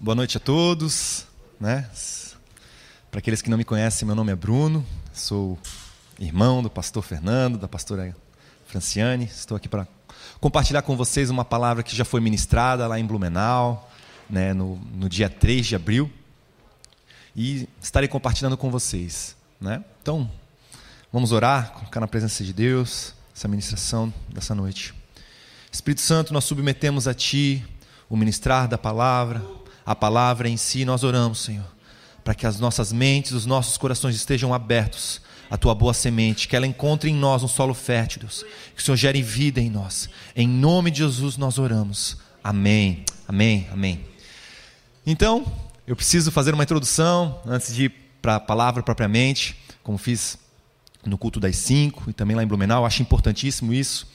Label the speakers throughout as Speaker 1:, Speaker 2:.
Speaker 1: Boa noite a todos. Né? Para aqueles que não me conhecem, meu nome é Bruno, sou irmão do pastor Fernando, da pastora Franciane. Estou aqui para compartilhar com vocês uma palavra que já foi ministrada lá em Blumenau, né, no, no dia 3 de abril. E estarei compartilhando com vocês. Né? Então, vamos orar, colocar na presença de Deus essa ministração dessa noite. Espírito Santo, nós submetemos a Ti o ministrar da palavra a palavra em si, nós oramos, Senhor, para que as nossas mentes, os nossos corações estejam abertos à tua boa semente, que ela encontre em nós um solo fértil, Deus, que o Senhor gere vida em nós. Em nome de Jesus nós oramos. Amém. Amém. Amém. Então, eu preciso fazer uma introdução antes de ir para a palavra propriamente, como fiz no culto das cinco e também lá em Blumenau. Eu acho importantíssimo isso.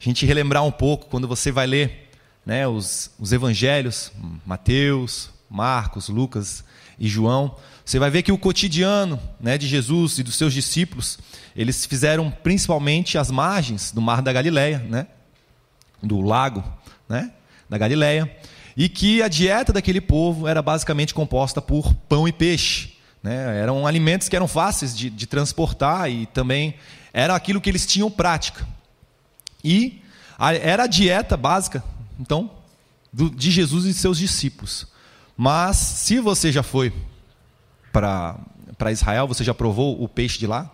Speaker 1: A gente relembrar um pouco quando você vai ler né, os, os evangelhos, Mateus, Marcos, Lucas e João, você vai ver que o cotidiano né, de Jesus e dos seus discípulos, eles fizeram principalmente as margens do mar da Galileia, né, do lago né, da Galileia, e que a dieta daquele povo era basicamente composta por pão e peixe. Né, eram alimentos que eram fáceis de, de transportar e também era aquilo que eles tinham prática. E a, era a dieta básica então, do, de Jesus e seus discípulos. Mas, se você já foi para Israel, você já provou o peixe de lá,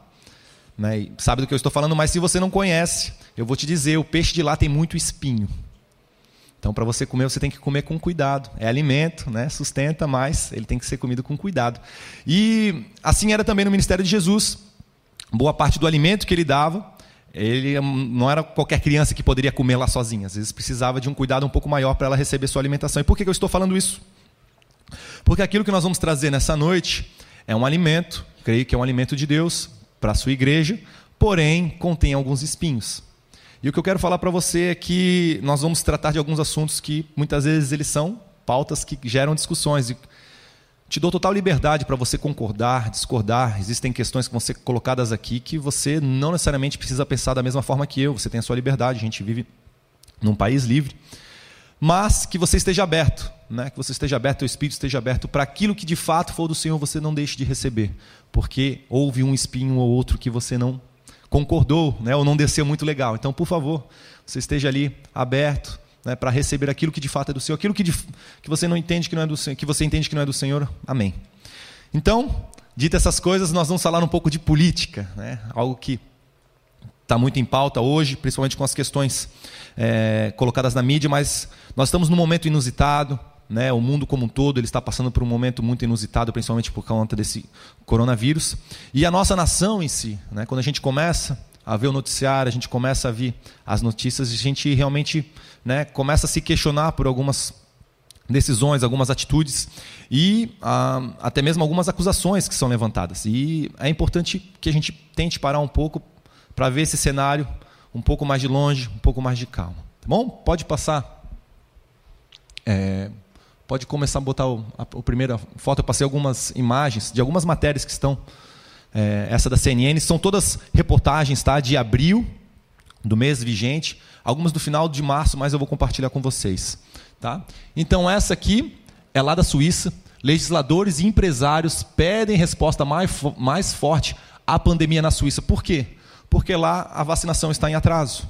Speaker 1: né, sabe do que eu estou falando, mas se você não conhece, eu vou te dizer: o peixe de lá tem muito espinho. Então, para você comer, você tem que comer com cuidado. É alimento, né? sustenta, mas ele tem que ser comido com cuidado. E assim era também no ministério de Jesus. Boa parte do alimento que ele dava ele não era qualquer criança que poderia comer lá sozinha. Às vezes precisava de um cuidado um pouco maior para ela receber sua alimentação. E por que eu estou falando isso? Porque aquilo que nós vamos trazer nessa noite é um alimento, creio que é um alimento de Deus para a sua igreja, porém contém alguns espinhos. E o que eu quero falar para você é que nós vamos tratar de alguns assuntos que muitas vezes eles são pautas que geram discussões. E te dou total liberdade para você concordar, discordar. Existem questões que vão ser colocadas aqui que você não necessariamente precisa pensar da mesma forma que eu. Você tem a sua liberdade. A gente vive num país livre. Mas que você esteja aberto, né? que você esteja aberto, o espírito esteja aberto para aquilo que de fato for do Senhor, você não deixe de receber. Porque houve um espinho ou outro que você não concordou, né? ou não desceu muito legal. Então, por favor, você esteja ali aberto né, para receber aquilo que de fato é do Senhor, aquilo que, de, que você não entende que não é do Senhor, que você entende que não é do Senhor. Amém. Então, dito essas coisas, nós vamos falar um pouco de política, né, algo que está muito em pauta hoje, principalmente com as questões é, colocadas na mídia, mas nós estamos num momento inusitado, né, o mundo como um todo ele está passando por um momento muito inusitado, principalmente por conta desse coronavírus, e a nossa nação em si, né, quando a gente começa a ver o noticiário, a gente começa a ver as notícias, a gente realmente né, começa a se questionar por algumas decisões, algumas atitudes e ah, até mesmo algumas acusações que são levantadas. E é importante que a gente tente parar um pouco para ver esse cenário um pouco mais de longe, um pouco mais de calma. Tá bom? Pode passar. É, pode começar a botar o, a, a primeira foto. Eu passei algumas imagens de algumas matérias que estão é, essa da CNN, são todas reportagens tá, de abril do mês vigente, algumas do final de março, mas eu vou compartilhar com vocês. Tá? Então, essa aqui é lá da Suíça. Legisladores e empresários pedem resposta mais, mais forte à pandemia na Suíça. Por quê? Porque lá a vacinação está em atraso.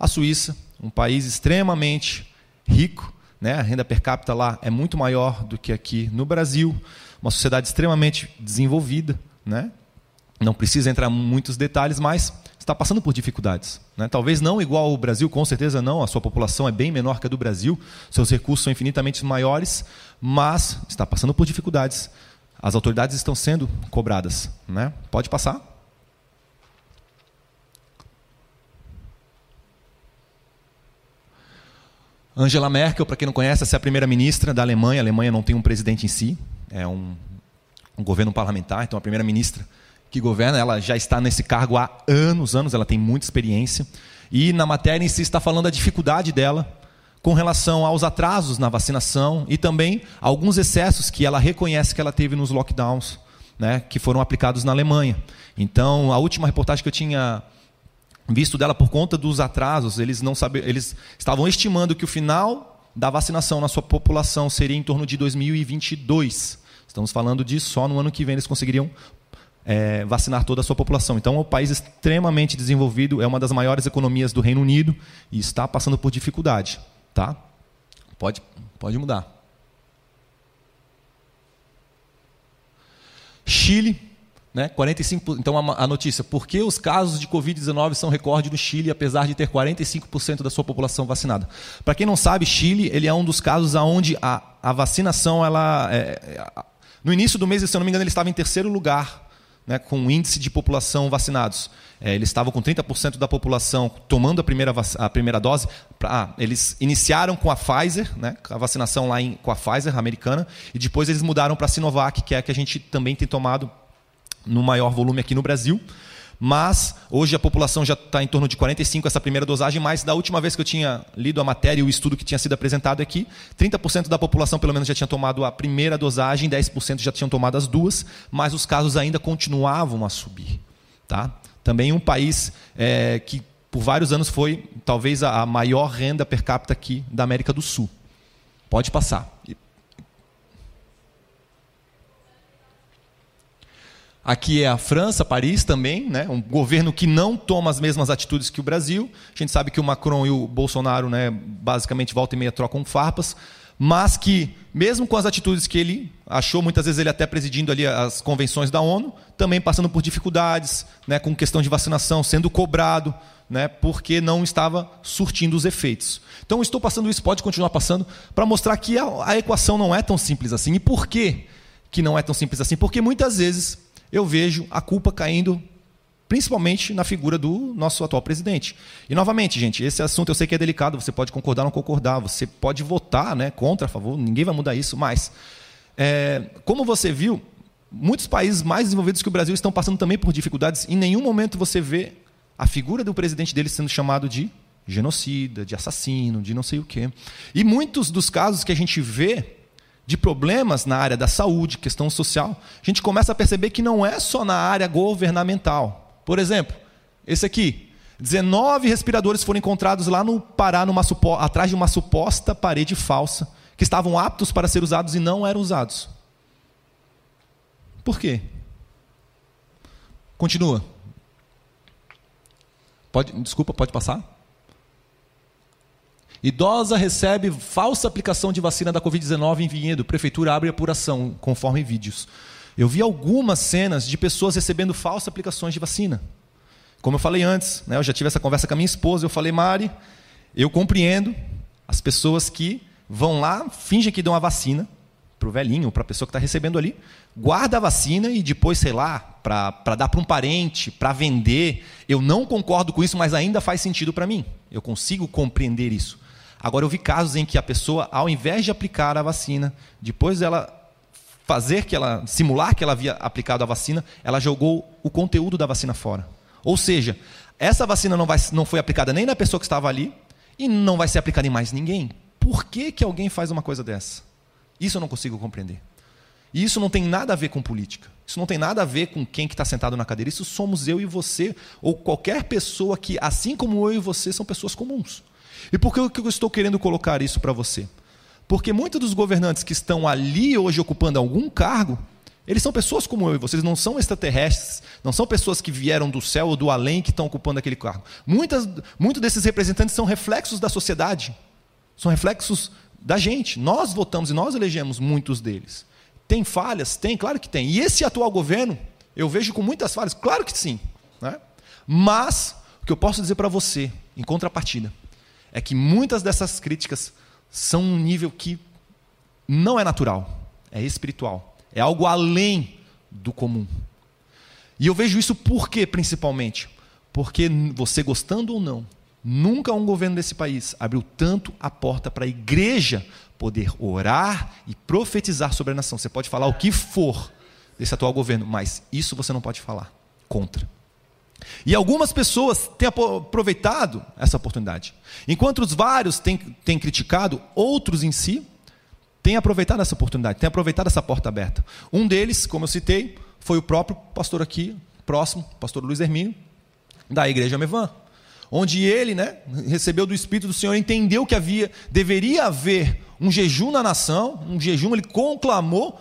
Speaker 1: A Suíça, um país extremamente rico, né? a renda per capita lá é muito maior do que aqui no Brasil, uma sociedade extremamente desenvolvida, né? Não precisa entrar em muitos detalhes, mas está passando por dificuldades. Né? Talvez não igual ao Brasil, com certeza não, a sua população é bem menor que a do Brasil, seus recursos são infinitamente maiores, mas está passando por dificuldades. As autoridades estão sendo cobradas. Né? Pode passar. Angela Merkel, para quem não conhece, essa é a primeira-ministra da Alemanha. A Alemanha não tem um presidente em si, é um um governo parlamentar, então a primeira-ministra que governa, ela já está nesse cargo há anos, anos, ela tem muita experiência. E na matéria em si está falando da dificuldade dela com relação aos atrasos na vacinação e também alguns excessos que ela reconhece que ela teve nos lockdowns, né, que foram aplicados na Alemanha. Então, a última reportagem que eu tinha visto dela por conta dos atrasos, eles não sabiam, eles estavam estimando que o final da vacinação na sua população seria em torno de 2022. Estamos falando de só no ano que vem eles conseguiriam é, vacinar toda a sua população. Então, é um país extremamente desenvolvido, é uma das maiores economias do Reino Unido e está passando por dificuldade. Tá? Pode, pode mudar. Chile, né, 45, então a, notícia, por que os casos de Covid-19 são recorde no Chile, apesar de ter 45% da sua população vacinada? Para quem não sabe, Chile ele é um dos casos onde a, a vacinação, ela, é, é, no início do mês, se eu não me engano, ele estava em terceiro lugar né, com o índice de população vacinados. É, eles estavam com 30% da população tomando a primeira, a primeira dose. Pra, ah, eles iniciaram com a Pfizer, né, a vacinação lá em, com a Pfizer americana, e depois eles mudaram para a Sinovac, que é a que a gente também tem tomado no maior volume aqui no Brasil mas hoje a população já está em torno de 45 essa primeira dosagem, mas da última vez que eu tinha lido a matéria e o estudo que tinha sido apresentado aqui, 30% da população pelo menos já tinha tomado a primeira dosagem, 10% já tinham tomado as duas, mas os casos ainda continuavam a subir. Tá? Também um país é, que por vários anos foi talvez a maior renda per capita aqui da América do Sul. Pode passar. Aqui é a França, Paris também, né? um governo que não toma as mesmas atitudes que o Brasil. A gente sabe que o Macron e o Bolsonaro, né, basicamente, volta e meia trocam farpas, mas que, mesmo com as atitudes que ele achou, muitas vezes ele até presidindo ali as convenções da ONU, também passando por dificuldades, né, com questão de vacinação, sendo cobrado, né, porque não estava surtindo os efeitos. Então, estou passando isso, pode continuar passando, para mostrar que a, a equação não é tão simples assim. E por quê que não é tão simples assim? Porque muitas vezes eu vejo a culpa caindo principalmente na figura do nosso atual presidente. E novamente, gente, esse assunto eu sei que é delicado, você pode concordar ou não concordar, você pode votar, né, contra, a favor, ninguém vai mudar isso, mas é, como você viu, muitos países mais desenvolvidos que o Brasil estão passando também por dificuldades. Em nenhum momento você vê a figura do presidente deles sendo chamado de genocida, de assassino, de não sei o quê. E muitos dos casos que a gente vê de problemas na área da saúde, questão social, a gente começa a perceber que não é só na área governamental. Por exemplo, esse aqui, 19 respiradores foram encontrados lá no Pará, numa, atrás de uma suposta parede falsa, que estavam aptos para ser usados e não eram usados. Por quê? Continua. Pode, desculpa, pode passar? Idosa recebe falsa aplicação de vacina da Covid-19 em Vinhedo. Prefeitura abre apuração, conforme vídeos. Eu vi algumas cenas de pessoas recebendo falsas aplicações de vacina. Como eu falei antes, né, eu já tive essa conversa com a minha esposa. Eu falei, Mari, eu compreendo as pessoas que vão lá, fingem que dão a vacina para o velhinho, para a pessoa que está recebendo ali, guarda a vacina e depois, sei lá, para dar para um parente, para vender. Eu não concordo com isso, mas ainda faz sentido para mim. Eu consigo compreender isso. Agora, eu vi casos em que a pessoa, ao invés de aplicar a vacina, depois dela fazer que ela, simular que ela havia aplicado a vacina, ela jogou o conteúdo da vacina fora. Ou seja, essa vacina não, vai, não foi aplicada nem na pessoa que estava ali e não vai ser aplicada em mais ninguém. Por que, que alguém faz uma coisa dessa? Isso eu não consigo compreender. E isso não tem nada a ver com política. Isso não tem nada a ver com quem que está sentado na cadeira. Isso somos eu e você, ou qualquer pessoa que, assim como eu e você, são pessoas comuns. E por que eu estou querendo colocar isso para você? Porque muitos dos governantes que estão ali hoje ocupando algum cargo, eles são pessoas como eu e vocês, não são extraterrestres, não são pessoas que vieram do céu ou do além que estão ocupando aquele cargo. Muitas, muitos desses representantes são reflexos da sociedade, são reflexos da gente. Nós votamos e nós elegemos muitos deles. Tem falhas? Tem, claro que tem. E esse atual governo, eu vejo com muitas falhas, claro que sim. Né? Mas, o que eu posso dizer para você, em contrapartida, é que muitas dessas críticas são um nível que não é natural, é espiritual, é algo além do comum. E eu vejo isso por quê, principalmente? Porque você gostando ou não, nunca um governo desse país abriu tanto a porta para a igreja poder orar e profetizar sobre a nação. Você pode falar o que for desse atual governo, mas isso você não pode falar contra. E algumas pessoas têm aproveitado essa oportunidade. Enquanto os vários têm, têm criticado, outros em si têm aproveitado essa oportunidade, têm aproveitado essa porta aberta. Um deles, como eu citei, foi o próprio pastor aqui, próximo, pastor Luiz Hermínio, da Igreja Mevan. onde ele, né, recebeu do Espírito do Senhor, entendeu que havia, deveria haver um jejum na nação, um jejum, ele conclamou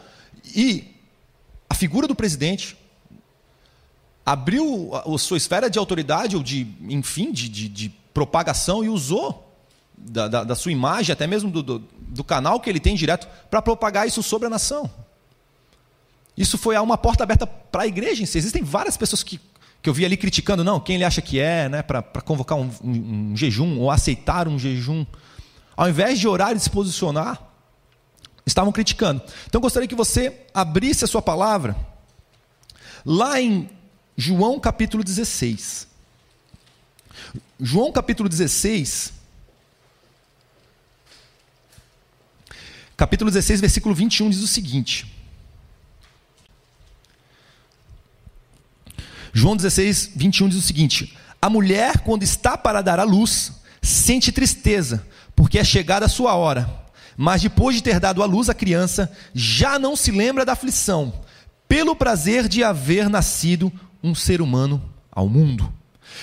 Speaker 1: e a figura do presidente abriu a, sua esfera de autoridade ou de, enfim, de, de, de propagação e usou da, da, da, sua imagem, até mesmo do, do, do canal que ele tem direto, para propagar isso sobre a nação. Isso foi uma porta aberta para a igreja em si. Existem várias pessoas que, que eu vi ali criticando, não, quem ele acha que é, né, para convocar um, um, um jejum ou aceitar um jejum. Ao invés de orar e se posicionar, estavam criticando. Então gostaria que você abrisse a sua palavra lá em João capítulo 16. João capítulo 16. Capítulo 16, versículo 21 diz o seguinte: João 16, 21 diz o seguinte: A mulher, quando está para dar à luz, sente tristeza, porque é chegada a sua hora. Mas depois de ter dado à luz a criança, já não se lembra da aflição, pelo prazer de haver nascido um ser humano ao mundo.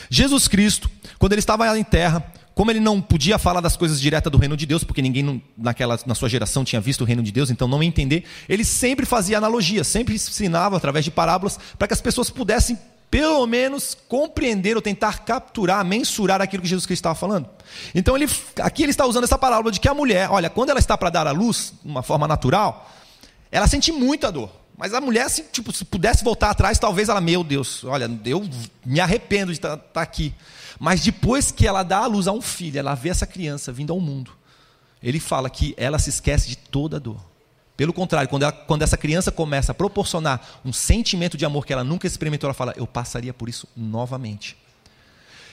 Speaker 1: Jesus Cristo, quando ele estava em terra, como ele não podia falar das coisas diretas do reino de Deus, porque ninguém naquela, na sua geração tinha visto o reino de Deus, então não ia entender, ele sempre fazia analogia, sempre ensinava através de parábolas para que as pessoas pudessem pelo menos compreender ou tentar capturar, mensurar aquilo que Jesus Cristo estava falando. Então ele, aqui ele está usando essa parábola de que a mulher, olha, quando ela está para dar à luz, de uma forma natural, ela sente muita dor. Mas a mulher, se, tipo, se pudesse voltar atrás, talvez ela, meu Deus, olha, eu me arrependo de estar tá, tá aqui. Mas depois que ela dá à luz a um filho, ela vê essa criança vindo ao mundo, ele fala que ela se esquece de toda a dor. Pelo contrário, quando, ela, quando, essa criança começa a proporcionar um sentimento de amor que ela nunca experimentou, ela fala: Eu passaria por isso novamente.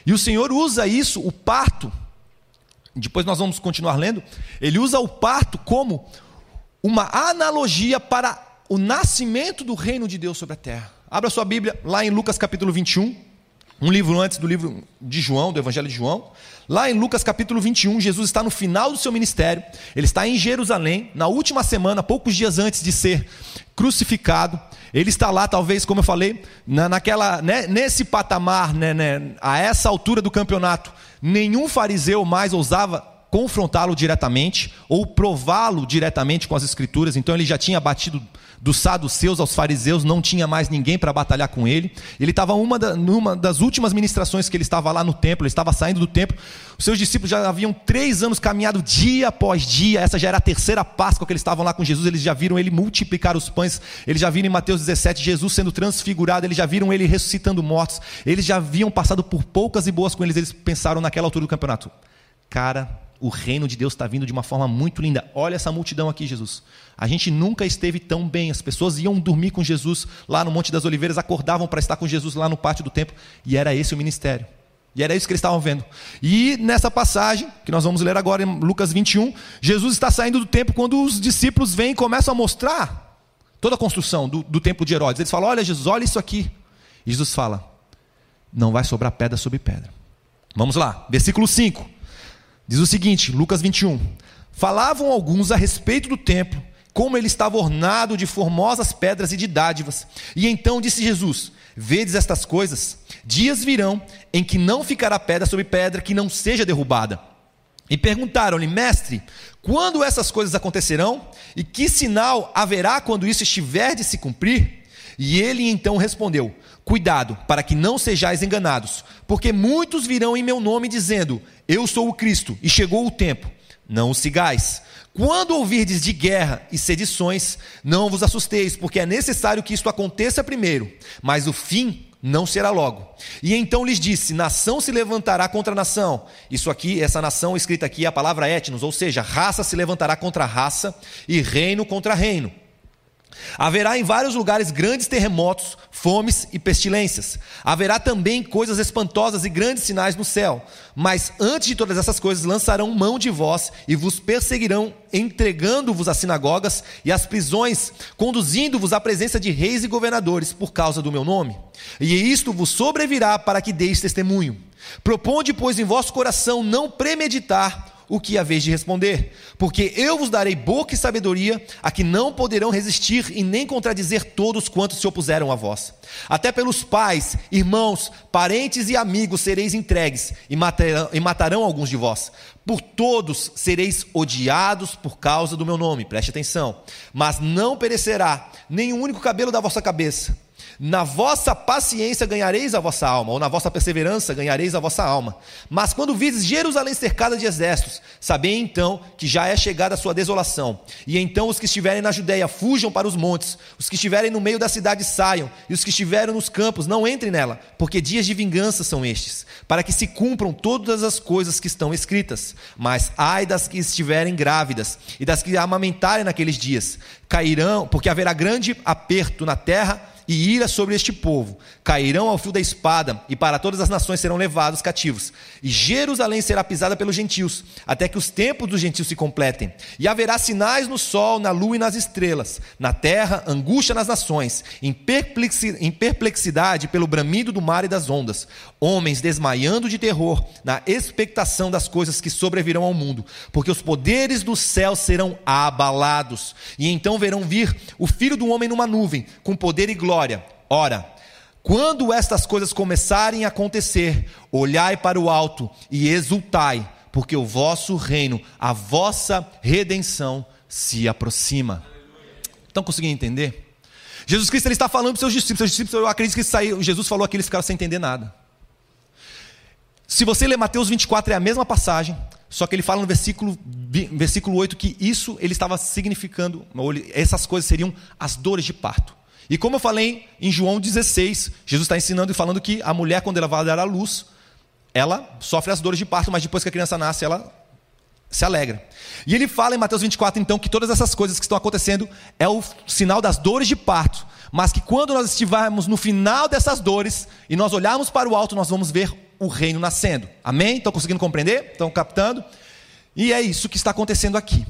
Speaker 1: E o Senhor usa isso, o parto, depois nós vamos continuar lendo, ele usa o parto como uma analogia para o nascimento do reino de Deus sobre a terra. Abra sua Bíblia lá em Lucas capítulo 21, um livro antes do livro de João, do Evangelho de João. Lá em Lucas capítulo 21, Jesus está no final do seu ministério, ele está em Jerusalém, na última semana, poucos dias antes de ser crucificado. Ele está lá, talvez, como eu falei, na, naquela, né, nesse patamar, né, né, a essa altura do campeonato, nenhum fariseu mais ousava confrontá-lo diretamente ou prová-lo diretamente com as escrituras, então ele já tinha batido dos saduceus aos fariseus, não tinha mais ninguém para batalhar com ele. Ele estava uma da, numa das últimas ministrações que ele estava lá no templo, ele estava saindo do templo. Os seus discípulos já haviam três anos caminhado dia após dia. Essa já era a terceira Páscoa que eles estavam lá com Jesus. Eles já viram ele multiplicar os pães. Eles já viram em Mateus 17 Jesus sendo transfigurado. Eles já viram ele ressuscitando mortos. Eles já haviam passado por poucas e boas com eles. Eles pensaram naquela altura do campeonato. Cara, o reino de Deus está vindo de uma forma muito linda. Olha essa multidão aqui, Jesus. A gente nunca esteve tão bem. As pessoas iam dormir com Jesus lá no Monte das Oliveiras, acordavam para estar com Jesus lá no pátio do templo, e era esse o ministério. E era isso que eles estavam vendo. E nessa passagem, que nós vamos ler agora em Lucas 21, Jesus está saindo do templo quando os discípulos vêm e começam a mostrar toda a construção do, do templo de Herodes. Eles falam: Olha, Jesus, olha isso aqui. E Jesus fala: Não vai sobrar pedra sobre pedra. Vamos lá, versículo 5. Diz o seguinte, Lucas 21. Falavam alguns a respeito do templo, como ele estava ornado de formosas pedras e de dádivas. E então disse Jesus: Vedes estas coisas? Dias virão em que não ficará pedra sobre pedra que não seja derrubada. E perguntaram-lhe, mestre, quando essas coisas acontecerão? E que sinal haverá quando isso estiver de se cumprir? E ele então respondeu: Cuidado, para que não sejais enganados, porque muitos virão em meu nome dizendo: Eu sou o Cristo, e chegou o tempo. Não o sigais. Quando ouvirdes de guerra e sedições, não vos assusteis, porque é necessário que isto aconteça primeiro, mas o fim não será logo. E então lhes disse: nação se levantará contra nação. Isso aqui, essa nação escrita aqui é a palavra etnos, ou seja, raça se levantará contra raça e reino contra reino. Haverá em vários lugares grandes terremotos, fomes e pestilências. Haverá também coisas espantosas e grandes sinais no céu. Mas antes de todas essas coisas, lançarão mão de vós e vos perseguirão, entregando-vos às sinagogas e às prisões, conduzindo-vos à presença de reis e governadores por causa do meu nome. E isto vos sobrevirá para que deis testemunho. Proponde, pois, em vosso coração não premeditar o que a vez de responder, porque eu vos darei boca e sabedoria, a que não poderão resistir e nem contradizer todos quantos se opuseram a vós. Até pelos pais, irmãos, parentes e amigos sereis entregues e matarão, e matarão alguns de vós. Por todos sereis odiados por causa do meu nome, preste atenção. Mas não perecerá nenhum único cabelo da vossa cabeça. Na vossa paciência ganhareis a vossa alma, ou na vossa perseverança ganhareis a vossa alma. Mas quando vides Jerusalém cercada de exércitos, sabei então que já é chegada a sua desolação. E então os que estiverem na Judéia fujam para os montes, os que estiverem no meio da cidade saiam, e os que estiverem nos campos não entrem nela, porque dias de vingança são estes, para que se cumpram todas as coisas que estão escritas. Mas ai das que estiverem grávidas e das que amamentarem naqueles dias, cairão, porque haverá grande aperto na terra e ira sobre este povo. Cairão ao fio da espada, e para todas as nações serão levados cativos. E Jerusalém será pisada pelos gentios, até que os tempos dos gentios se completem. E haverá sinais no sol, na lua e nas estrelas. Na terra, angústia nas nações, em perplexidade pelo bramido do mar e das ondas. Homens desmaiando de terror, na expectação das coisas que sobrevirão ao mundo. Porque os poderes do céu serão abalados. E então verão vir o filho do homem numa nuvem, com poder e glória. Ora, quando estas coisas começarem a acontecer, olhai para o alto e exultai, porque o vosso reino, a vossa redenção se aproxima. Estão conseguindo entender? Jesus Cristo ele está falando para os seus discípulos. Seus discípulos, eu acredito que saiu, Jesus falou aqui, eles ficaram sem entender nada. Se você ler Mateus 24, é a mesma passagem, só que ele fala no versículo, versículo 8 que isso ele estava significando, essas coisas seriam as dores de parto. E como eu falei em João 16, Jesus está ensinando e falando que a mulher, quando ela vai dar à luz, ela sofre as dores de parto, mas depois que a criança nasce, ela se alegra. E ele fala em Mateus 24, então, que todas essas coisas que estão acontecendo é o sinal das dores de parto, mas que quando nós estivermos no final dessas dores e nós olharmos para o alto, nós vamos ver o reino nascendo. Amém? Estão conseguindo compreender? Estão captando? E é isso que está acontecendo aqui.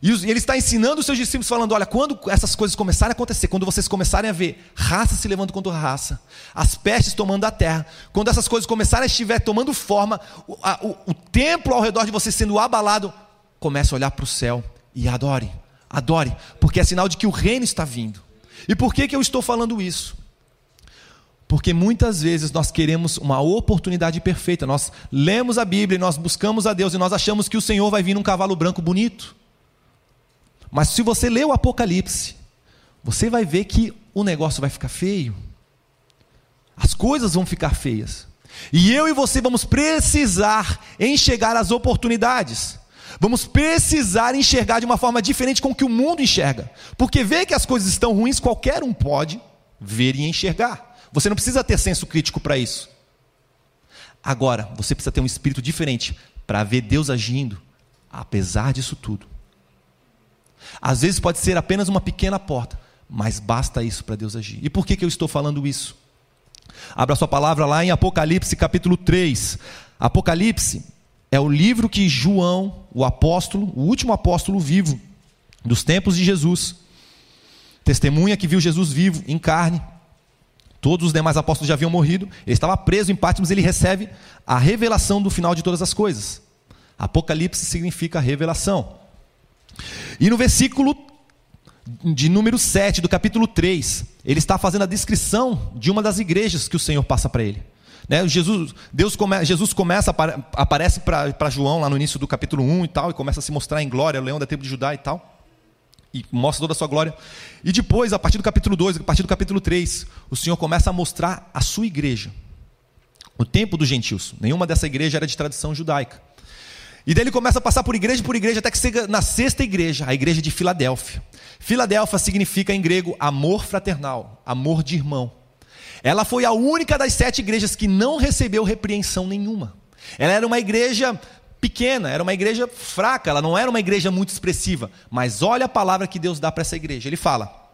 Speaker 1: E ele está ensinando os seus discípulos, falando: olha, quando essas coisas começarem a acontecer, quando vocês começarem a ver raça se levando contra raça, as pestes tomando a terra, quando essas coisas começarem a estiver tomando forma, o, a, o, o templo ao redor de vocês sendo abalado, comece a olhar para o céu e adore, adore, porque é sinal de que o reino está vindo. E por que, que eu estou falando isso? Porque muitas vezes nós queremos uma oportunidade perfeita, nós lemos a Bíblia, nós buscamos a Deus e nós achamos que o Senhor vai vir num cavalo branco bonito. Mas se você ler o Apocalipse, você vai ver que o negócio vai ficar feio. As coisas vão ficar feias. E eu e você vamos precisar enxergar as oportunidades. Vamos precisar enxergar de uma forma diferente com que o mundo enxerga. Porque ver que as coisas estão ruins, qualquer um pode ver e enxergar. Você não precisa ter senso crítico para isso. Agora, você precisa ter um espírito diferente para ver Deus agindo, apesar disso tudo. Às vezes pode ser apenas uma pequena porta, mas basta isso para Deus agir. E por que, que eu estou falando isso? Abra sua palavra lá em Apocalipse capítulo 3. Apocalipse é o livro que João, o apóstolo, o último apóstolo vivo dos tempos de Jesus, testemunha que viu Jesus vivo em carne. Todos os demais apóstolos já haviam morrido. Ele estava preso em Patmos, ele recebe a revelação do final de todas as coisas. Apocalipse significa revelação. E no versículo de número 7 do capítulo 3, ele está fazendo a descrição de uma das igrejas que o Senhor passa para ele. Né, Jesus, Deus come, Jesus começa, aparece para João lá no início do capítulo 1 e tal, e começa a se mostrar em glória, o leão da tribo de Judá e tal. E mostra toda a sua glória. E depois, a partir do capítulo 2, a partir do capítulo 3, o Senhor começa a mostrar a sua igreja. O tempo dos gentios. Nenhuma dessa igreja era de tradição judaica. E daí ele começa a passar por igreja por igreja, até que chega na sexta igreja, a igreja de Filadélfia. Filadélfia significa em grego amor fraternal, amor de irmão. Ela foi a única das sete igrejas que não recebeu repreensão nenhuma. Ela era uma igreja pequena, era uma igreja fraca, ela não era uma igreja muito expressiva. Mas olha a palavra que Deus dá para essa igreja. Ele fala: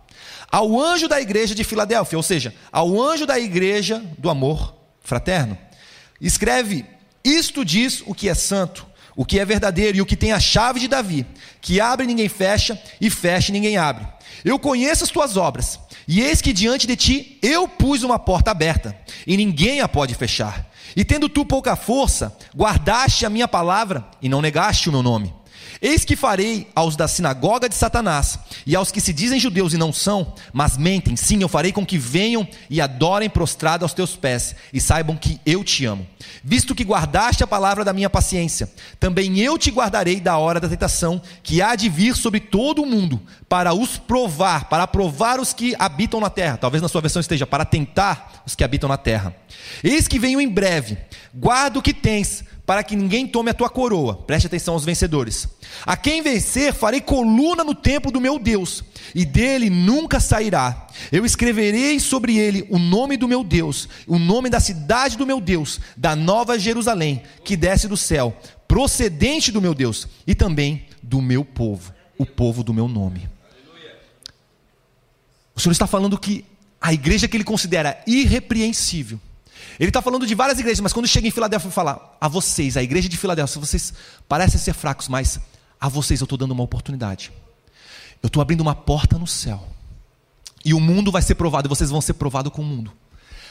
Speaker 1: ao anjo da igreja de Filadélfia, ou seja, ao anjo da igreja do amor fraterno, escreve: Isto diz o que é santo o que é verdadeiro e o que tem a chave de Davi, que abre ninguém fecha, e fecha ninguém abre. Eu conheço as tuas obras, e eis que diante de ti eu pus uma porta aberta, e ninguém a pode fechar. E tendo tu pouca força, guardaste a minha palavra e não negaste o meu nome. Eis que farei aos da sinagoga de Satanás e aos que se dizem judeus e não são, mas mentem, sim, eu farei com que venham e adorem prostrado aos teus pés e saibam que eu te amo. Visto que guardaste a palavra da minha paciência, também eu te guardarei da hora da tentação que há de vir sobre todo o mundo, para os provar, para provar os que habitam na terra. Talvez na sua versão esteja para tentar os que habitam na terra. Eis que venho em breve. Guarda o que tens para que ninguém tome a tua coroa. Preste atenção aos vencedores. A quem vencer, farei coluna no templo do meu Deus, e dele nunca sairá. Eu escreverei sobre ele o nome do meu Deus, o nome da cidade do meu Deus, da nova Jerusalém, que desce do céu, procedente do meu Deus, e também do meu povo, o povo do meu nome. O Senhor está falando que a igreja que ele considera irrepreensível, ele está falando de várias igrejas, mas quando chega em Filadélfia, ele fala: a vocês, a igreja de Filadélfia, vocês parecem ser fracos, mas a vocês eu estou dando uma oportunidade. Eu estou abrindo uma porta no céu. E o mundo vai ser provado, e vocês vão ser provados com o mundo.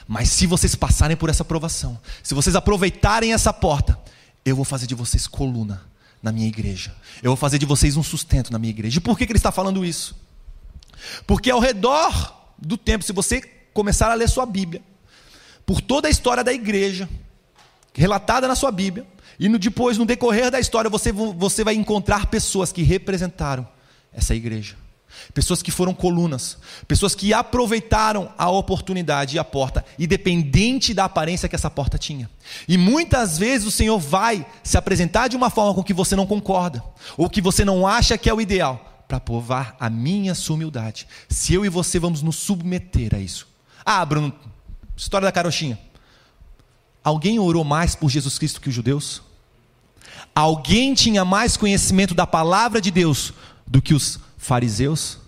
Speaker 1: Mas se vocês passarem por essa provação, se vocês aproveitarem essa porta, eu vou fazer de vocês coluna na minha igreja. Eu vou fazer de vocês um sustento na minha igreja. E por que, que ele está falando isso? Porque ao redor do tempo, se você começar a ler sua Bíblia, por toda a história da igreja, relatada na sua Bíblia, e no, depois, no decorrer da história, você, você vai encontrar pessoas que representaram essa igreja. Pessoas que foram colunas, pessoas que aproveitaram a oportunidade e a porta, independente da aparência que essa porta tinha. E muitas vezes o Senhor vai se apresentar de uma forma com que você não concorda, ou que você não acha que é o ideal, para provar a minha sua humildade. Se eu e você vamos nos submeter a isso. Ah, Bruno, História da carochinha. Alguém orou mais por Jesus Cristo que os judeus? Alguém tinha mais conhecimento da palavra de Deus do que os fariseus?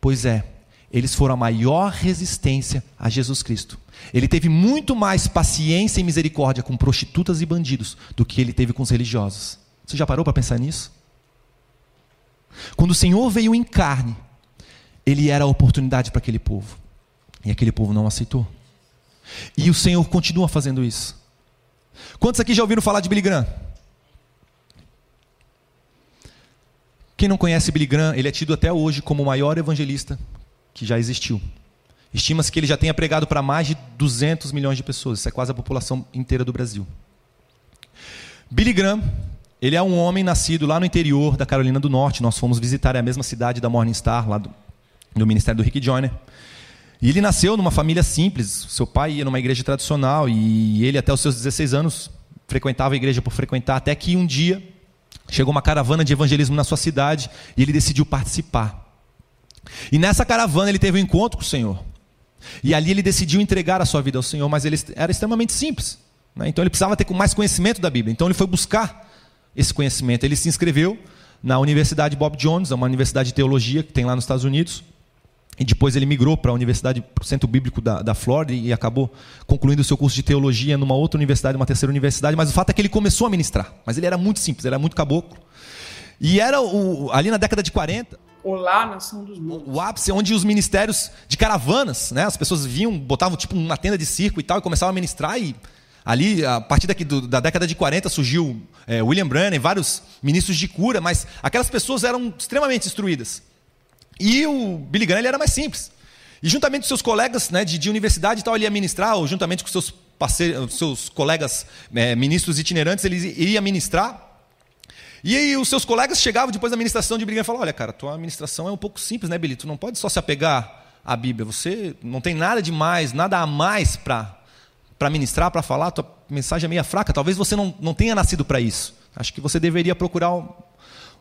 Speaker 1: Pois é, eles foram a maior resistência a Jesus Cristo. Ele teve muito mais paciência e misericórdia com prostitutas e bandidos do que ele teve com os religiosos. Você já parou para pensar nisso? Quando o Senhor veio em carne, ele era a oportunidade para aquele povo. E aquele povo não aceitou. E o Senhor continua fazendo isso. Quantos aqui já ouviram falar de Billy Graham? Quem não conhece Billy Graham, ele é tido até hoje como o maior evangelista que já existiu. Estima-se que ele já tenha pregado para mais de 200 milhões de pessoas. Isso é quase a população inteira do Brasil. Billy Graham, ele é um homem nascido lá no interior da Carolina do Norte. Nós fomos visitar a mesma cidade da Morning Star, lá do, do ministério do Rick Joyner. E ele nasceu numa família simples. Seu pai ia numa igreja tradicional e ele, até os seus 16 anos, frequentava a igreja por frequentar, até que um dia chegou uma caravana de evangelismo na sua cidade e ele decidiu participar. E nessa caravana ele teve um encontro com o Senhor. E ali ele decidiu entregar a sua vida ao Senhor, mas ele era extremamente simples. Né? Então ele precisava ter mais conhecimento da Bíblia. Então ele foi buscar esse conhecimento. Ele se inscreveu na Universidade Bob Jones, é uma universidade de teologia que tem lá nos Estados Unidos. E depois ele migrou para a Universidade, para o Centro Bíblico da, da Flórida e acabou concluindo o seu curso de teologia numa outra universidade, uma terceira universidade. Mas o fato é que ele começou a ministrar. Mas ele era muito simples, ele era muito caboclo. E era o, ali na década de 40.
Speaker 2: Olá, nação dos mundos.
Speaker 1: O ápice onde os ministérios de caravanas, né? As pessoas vinham, botavam tipo uma tenda de circo e tal, e começavam a ministrar. E ali, a partir daqui do, da década de 40, surgiu é, William Branham, vários ministros de cura, mas aquelas pessoas eram extremamente instruídas. E o Billy Graham ele era mais simples. E juntamente com seus colegas né, de, de universidade e tal, ele ia ministrar, ou juntamente com seus, parceiros, seus colegas é, ministros itinerantes, ele iria ministrar. E aí os seus colegas chegavam depois da ministração de Graham e falavam, olha cara, tua ministração é um pouco simples, né Billy? Tu não pode só se apegar à Bíblia, você não tem nada de mais, nada a mais para para ministrar, para falar, tua mensagem é meio fraca, talvez você não, não tenha nascido para isso. Acho que você deveria procurar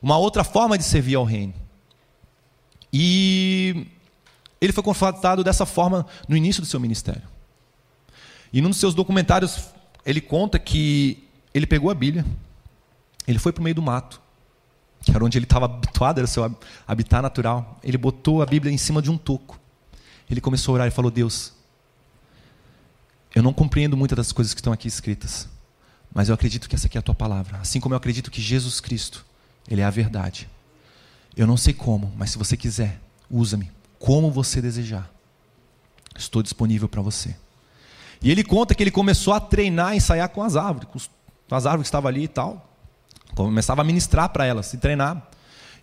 Speaker 1: uma outra forma de servir ao reino. E ele foi confrontado dessa forma no início do seu ministério. E num dos seus documentários, ele conta que ele pegou a Bíblia, ele foi para o meio do mato, que era onde ele estava habituado, era seu habitat natural. Ele botou a Bíblia em cima de um toco. Ele começou a orar e falou: Deus, eu não compreendo muitas das coisas que estão aqui escritas, mas eu acredito que essa aqui é a tua palavra. Assim como eu acredito que Jesus Cristo, Ele é a verdade. Eu não sei como, mas se você quiser, usa-me como você desejar. Estou disponível para você. E ele conta que ele começou a treinar, ensaiar com as árvores, com as árvores que estavam ali e tal. Começava a ministrar para elas, se treinar.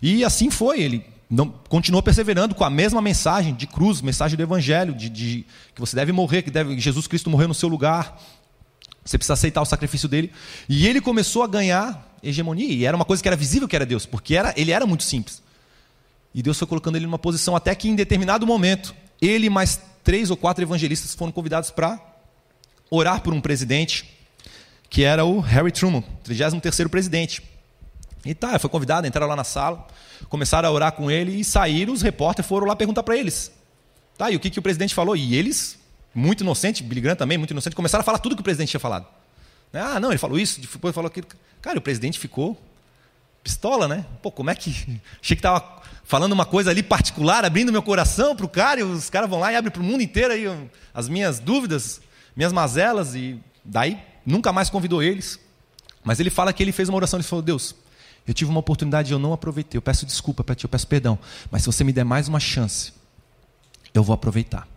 Speaker 1: E assim foi, ele não, continuou perseverando com a mesma mensagem de cruz, mensagem do Evangelho, de, de que você deve morrer, que deve, Jesus Cristo morreu no seu lugar, você precisa aceitar o sacrifício dele. E ele começou a ganhar hegemonia, e era uma coisa que era visível que era Deus, porque era, ele era muito simples. E Deus foi colocando ele numa posição até que em determinado momento, ele mais três ou quatro evangelistas foram convidados para orar por um presidente, que era o Harry Truman, 33º presidente. E tá, foi convidado, entraram lá na sala, começaram a orar com ele e saíram, os repórteres foram lá perguntar para eles. Tá, e o que, que o presidente falou? E eles, muito inocente, Billy Graham também, muito inocente, começaram a falar tudo que o presidente tinha falado. Ah, não, ele falou isso, depois falou aquilo. Cara, o presidente ficou pistola, né? Pô, como é que. Achei que estava falando uma coisa ali particular, abrindo meu coração para o cara, e os caras vão lá e abrem para o mundo inteiro aí as minhas dúvidas, minhas mazelas, e daí nunca mais convidou eles. Mas ele fala que ele fez uma oração, ele falou: Deus, eu tive uma oportunidade e eu não aproveitei. Eu peço desculpa para ti, eu peço perdão. Mas se você me der mais uma chance, eu vou aproveitar.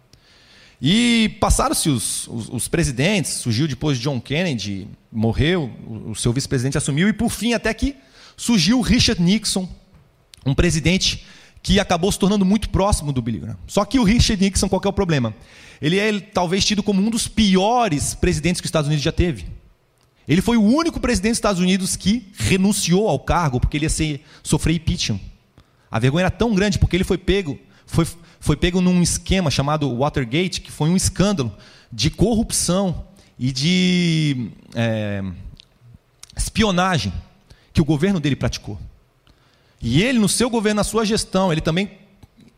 Speaker 1: E passaram-se os, os, os, presidentes, surgiu depois John Kennedy, morreu, o, o seu vice-presidente assumiu, e por fim, até que surgiu Richard Nixon, um presidente que acabou se tornando muito próximo do Billy Graham. Só que o Richard Nixon, qual é o problema? Ele é talvez tido como um dos piores presidentes que os Estados Unidos já teve. Ele foi o único presidente dos Estados Unidos que renunciou ao cargo porque ele ia ser, sofrer impeachment. A vergonha era tão grande porque ele foi pego, foi, foi pego num esquema chamado Watergate, que foi um escândalo de corrupção e de é, espionagem que o governo dele praticou. E ele, no seu governo, na sua gestão, ele também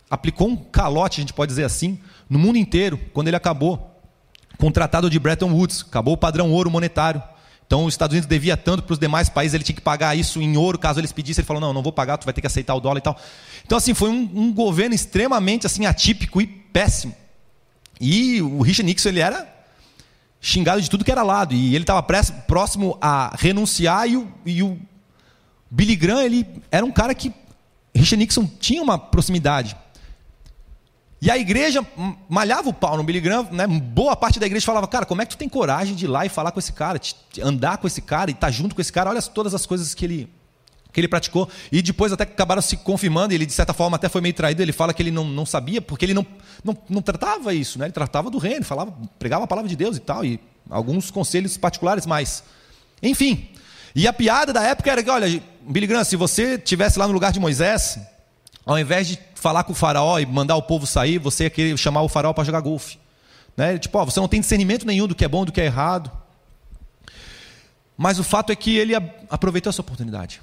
Speaker 1: aplicou um calote, a gente pode dizer assim, no mundo inteiro, quando ele acabou com o Tratado de Bretton Woods, acabou o padrão ouro monetário. Então, os Estados Unidos devia tanto para os demais países, ele tinha que pagar isso em ouro, caso eles pedissem. Ele falou: não, não vou pagar, tu vai ter que aceitar o dólar e tal. Então, assim, foi um, um governo extremamente assim atípico e péssimo. E o Richard Nixon ele era xingado de tudo que era lado. E ele estava próximo a renunciar e o, e o Billy Graham ele era um cara que Richard Nixon tinha uma proximidade. E a igreja malhava o pau no Billy Graham, né? boa parte da igreja falava, cara, como é que tu tem coragem de ir lá e falar com esse cara, andar com esse cara e estar tá junto com esse cara, olha todas as coisas que ele, que ele praticou. E depois até acabaram se confirmando, ele de certa forma até foi meio traído, ele fala que ele não, não sabia, porque ele não, não, não tratava isso, né? ele tratava do reino, falava, pregava a palavra de Deus e tal, e alguns conselhos particulares mais. Enfim, e a piada da época era que, olha, Billy Graham, se você tivesse lá no lugar de Moisés, ao invés de falar com o faraó e mandar o povo sair, você ia querer chamar o faraó para jogar golfe. Né? Tipo, ó, você não tem discernimento nenhum do que é bom do que é errado. Mas o fato é que ele aproveitou essa oportunidade.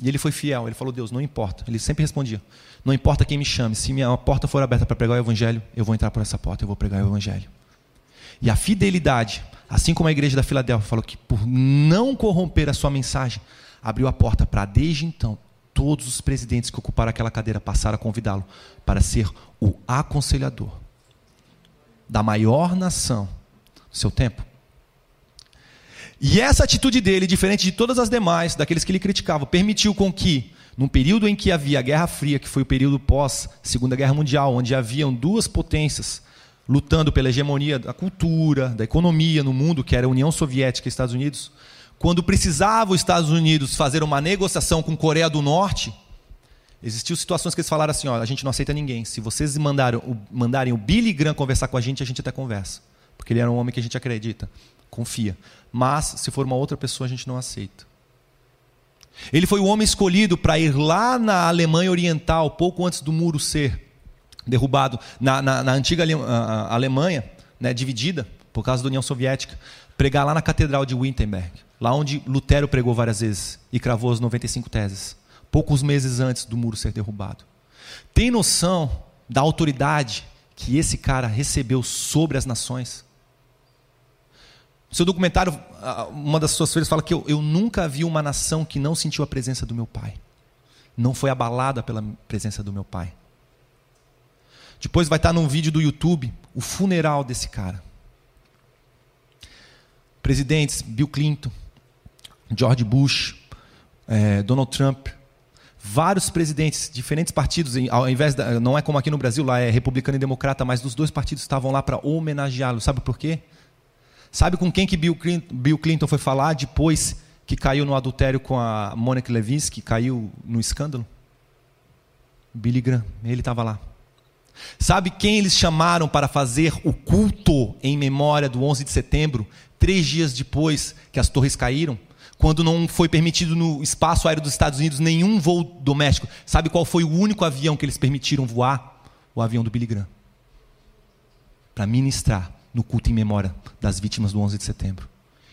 Speaker 1: E ele foi fiel. Ele falou: Deus, não importa. Ele sempre respondia: Não importa quem me chame. Se minha porta for aberta para pregar o evangelho, eu vou entrar por essa porta, eu vou pregar o evangelho. E a fidelidade, assim como a igreja da Filadélfia falou que por não corromper a sua mensagem, abriu a porta para desde então todos os presidentes que ocuparam aquela cadeira passaram a convidá-lo para ser o aconselhador da maior nação do seu tempo. E essa atitude dele, diferente de todas as demais, daqueles que ele criticava, permitiu com que, num período em que havia a Guerra Fria, que foi o período pós Segunda Guerra Mundial, onde haviam duas potências lutando pela hegemonia da cultura, da economia no mundo, que era a União Soviética e Estados Unidos, quando precisava os Estados Unidos fazer uma negociação com Coreia do Norte, existiam situações que eles falaram assim: ó, a gente não aceita ninguém. Se vocês mandarem o, mandarem o Billy Graham conversar com a gente, a gente até conversa. Porque ele era um homem que a gente acredita, confia. Mas, se for uma outra pessoa, a gente não aceita. Ele foi o homem escolhido para ir lá na Alemanha Oriental, pouco antes do muro ser derrubado, na, na, na antiga Alemanha, né, dividida por causa da União Soviética, pregar lá na Catedral de Wittenberg lá onde Lutero pregou várias vezes e cravou as 95 teses, poucos meses antes do muro ser derrubado. Tem noção da autoridade que esse cara recebeu sobre as nações? No seu documentário, uma das suas filhas fala que eu, eu nunca vi uma nação que não sentiu a presença do meu pai, não foi abalada pela presença do meu pai. Depois vai estar num vídeo do YouTube o funeral desse cara. Presidentes, Bill Clinton, George Bush, é, Donald Trump, vários presidentes, diferentes partidos, ao invés da, não é como aqui no Brasil, lá é republicano e democrata, mas os dois partidos estavam lá para homenageá-lo. Sabe por quê? Sabe com quem que Bill Clinton, Bill Clinton foi falar depois que caiu no adultério com a Monica Lewinsky, caiu no escândalo? Billy Graham, ele estava lá. Sabe quem eles chamaram para fazer o culto em memória do 11 de setembro, três dias depois que as torres caíram? Quando não foi permitido no espaço aéreo dos Estados Unidos nenhum voo doméstico. Sabe qual foi o único avião que eles permitiram voar? O avião do Billy Graham. Para ministrar no culto em memória das vítimas do 11 de setembro.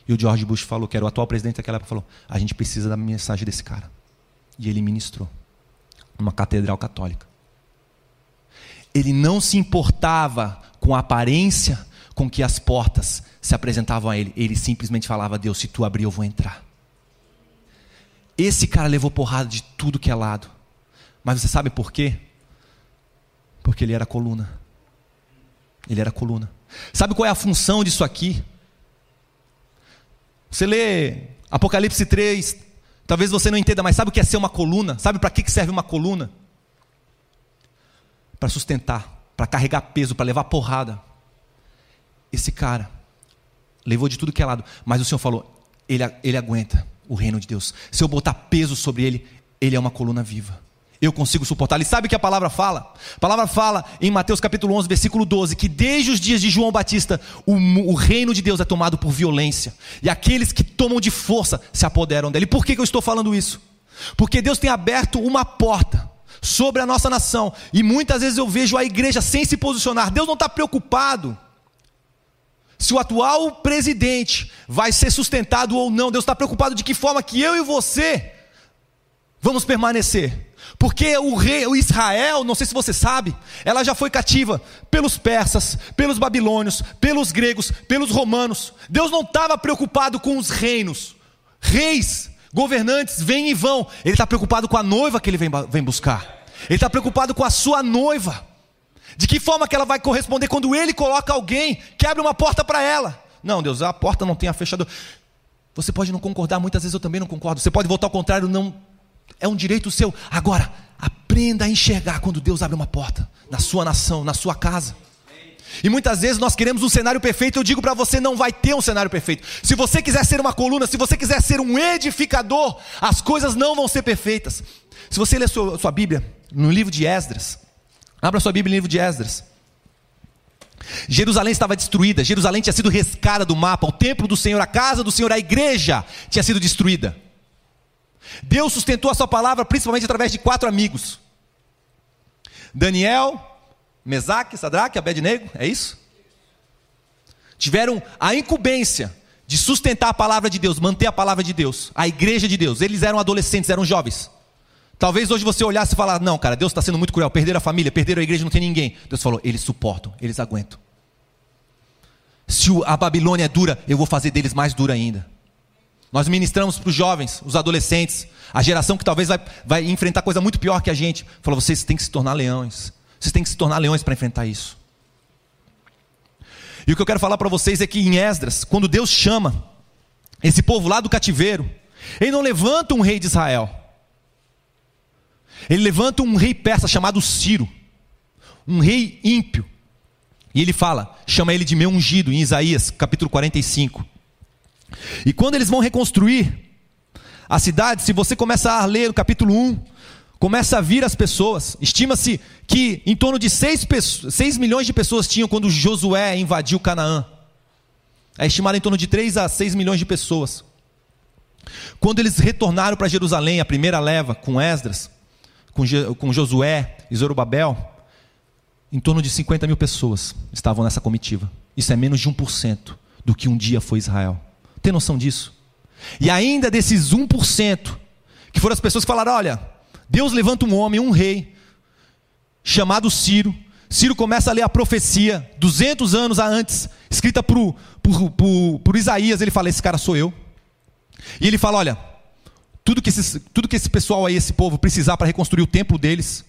Speaker 1: E o George Bush falou, que era o atual presidente daquela época, falou: a gente precisa da mensagem desse cara. E ele ministrou numa catedral católica. Ele não se importava com a aparência com que as portas se apresentavam a ele. Ele simplesmente falava: Deus, se tu abrir, eu vou entrar. Esse cara levou porrada de tudo que é lado. Mas você sabe por quê? Porque ele era coluna. Ele era coluna. Sabe qual é a função disso aqui? Você lê Apocalipse 3, talvez você não entenda, mas sabe o que é ser uma coluna? Sabe para que serve uma coluna? Para sustentar, para carregar peso, para levar porrada. Esse cara levou de tudo que é lado, mas o Senhor falou: ele, ele aguenta o reino de Deus. Se eu botar peso sobre ele, ele é uma coluna viva. Eu consigo suportar. E sabe o que a palavra fala? A palavra fala em Mateus capítulo 11, versículo 12, que desde os dias de João Batista, o, o reino de Deus é tomado por violência. E aqueles que tomam de força se apoderam dele. E por que, que eu estou falando isso? Porque Deus tem aberto uma porta sobre a nossa nação. E muitas vezes eu vejo a igreja sem se posicionar. Deus não está preocupado se o atual presidente vai ser sustentado ou não. Deus está preocupado de que forma que eu e você vamos permanecer. Porque o rei, o Israel, não sei se você sabe, ela já foi cativa pelos persas, pelos babilônios, pelos gregos, pelos romanos. Deus não estava preocupado com os reinos. Reis, governantes, vêm e vão. Ele está preocupado com a noiva que ele vem, vem buscar. Ele está preocupado com a sua noiva. De que forma que ela vai corresponder quando ele coloca alguém que abre uma porta para ela? Não, Deus, a porta não tem a fechadura. Você pode não concordar, muitas vezes eu também não concordo. Você pode votar ao contrário, não é um direito seu. Agora, aprenda a enxergar quando Deus abre uma porta na sua nação, na sua casa. E muitas vezes nós queremos um cenário perfeito. Eu digo para você, não vai ter um cenário perfeito. Se você quiser ser uma coluna, se você quiser ser um edificador, as coisas não vão ser perfeitas. Se você ler sua, sua Bíblia no livro de Esdras, Abra sua Bíblia no livro de Esdras. Jerusalém estava destruída, Jerusalém tinha sido rescada do mapa, o templo do Senhor, a casa do Senhor, a igreja tinha sido destruída. Deus sustentou a sua palavra principalmente através de quatro amigos: Daniel, Mesaque, Sadraque, Abednego, é isso? Tiveram a incumbência de sustentar a palavra de Deus, manter a palavra de Deus, a igreja de Deus. Eles eram adolescentes, eram jovens. Talvez hoje você olhasse e falar: Não, cara, Deus está sendo muito cruel. Perderam a família, perderam a igreja, não tem ninguém. Deus falou: Eles suportam, eles aguentam. Se a Babilônia é dura, eu vou fazer deles mais dura ainda. Nós ministramos para os jovens, os adolescentes, a geração que talvez vai, vai enfrentar coisa muito pior que a gente. Falou: Vocês têm que se tornar leões. Vocês têm que se tornar leões para enfrentar isso. E o que eu quero falar para vocês é que em Esdras, quando Deus chama esse povo lá do cativeiro, Ele não levanta um rei de Israel. Ele levanta um rei persa chamado Ciro, um rei ímpio. E ele fala, chama ele de meu ungido, em Isaías capítulo 45. E quando eles vão reconstruir a cidade, se você começa a ler o capítulo 1, começa a vir as pessoas. Estima-se que em torno de 6, 6 milhões de pessoas tinham quando Josué invadiu Canaã. É estimado em torno de 3 a 6 milhões de pessoas. Quando eles retornaram para Jerusalém, a primeira leva, com Esdras, com, com Josué e Zorobabel, em torno de 50 mil pessoas estavam nessa comitiva. Isso é menos de 1% do que um dia foi Israel. Tem noção disso? E ainda desses 1%, que foram as pessoas que falaram: olha, Deus levanta um homem, um rei, chamado Ciro. Ciro começa a ler a profecia, 200 anos antes, escrita por, por, por, por Isaías. Ele fala: Esse cara sou eu. E ele fala: Olha, tudo que, esses, tudo que esse pessoal aí, esse povo precisar para reconstruir o templo deles,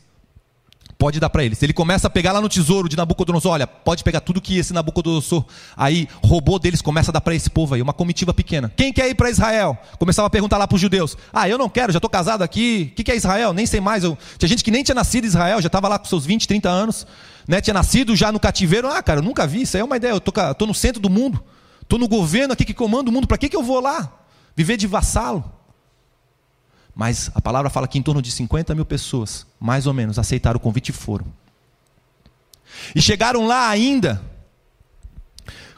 Speaker 1: Pode dar para eles. Ele começa a pegar lá no tesouro de Nabucodonosor. Olha, pode pegar tudo que esse Nabucodonosor aí roubou deles, começa a dar para esse povo aí, uma comitiva pequena. Quem quer ir para Israel? Começava a perguntar lá para os judeus. Ah, eu não quero, já estou casado aqui. O que, que é Israel? Nem sei mais. Eu... Tinha gente que nem tinha nascido em Israel, já estava lá com seus 20, 30 anos. Né? Tinha nascido já no cativeiro. Ah, cara, eu nunca vi. Isso aí é uma ideia. Eu estou no centro do mundo. Estou no governo aqui que comanda o mundo. Para que, que eu vou lá? Viver de vassalo? Mas a palavra fala que em torno de 50 mil pessoas, mais ou menos, aceitaram o convite e foram. E chegaram lá ainda,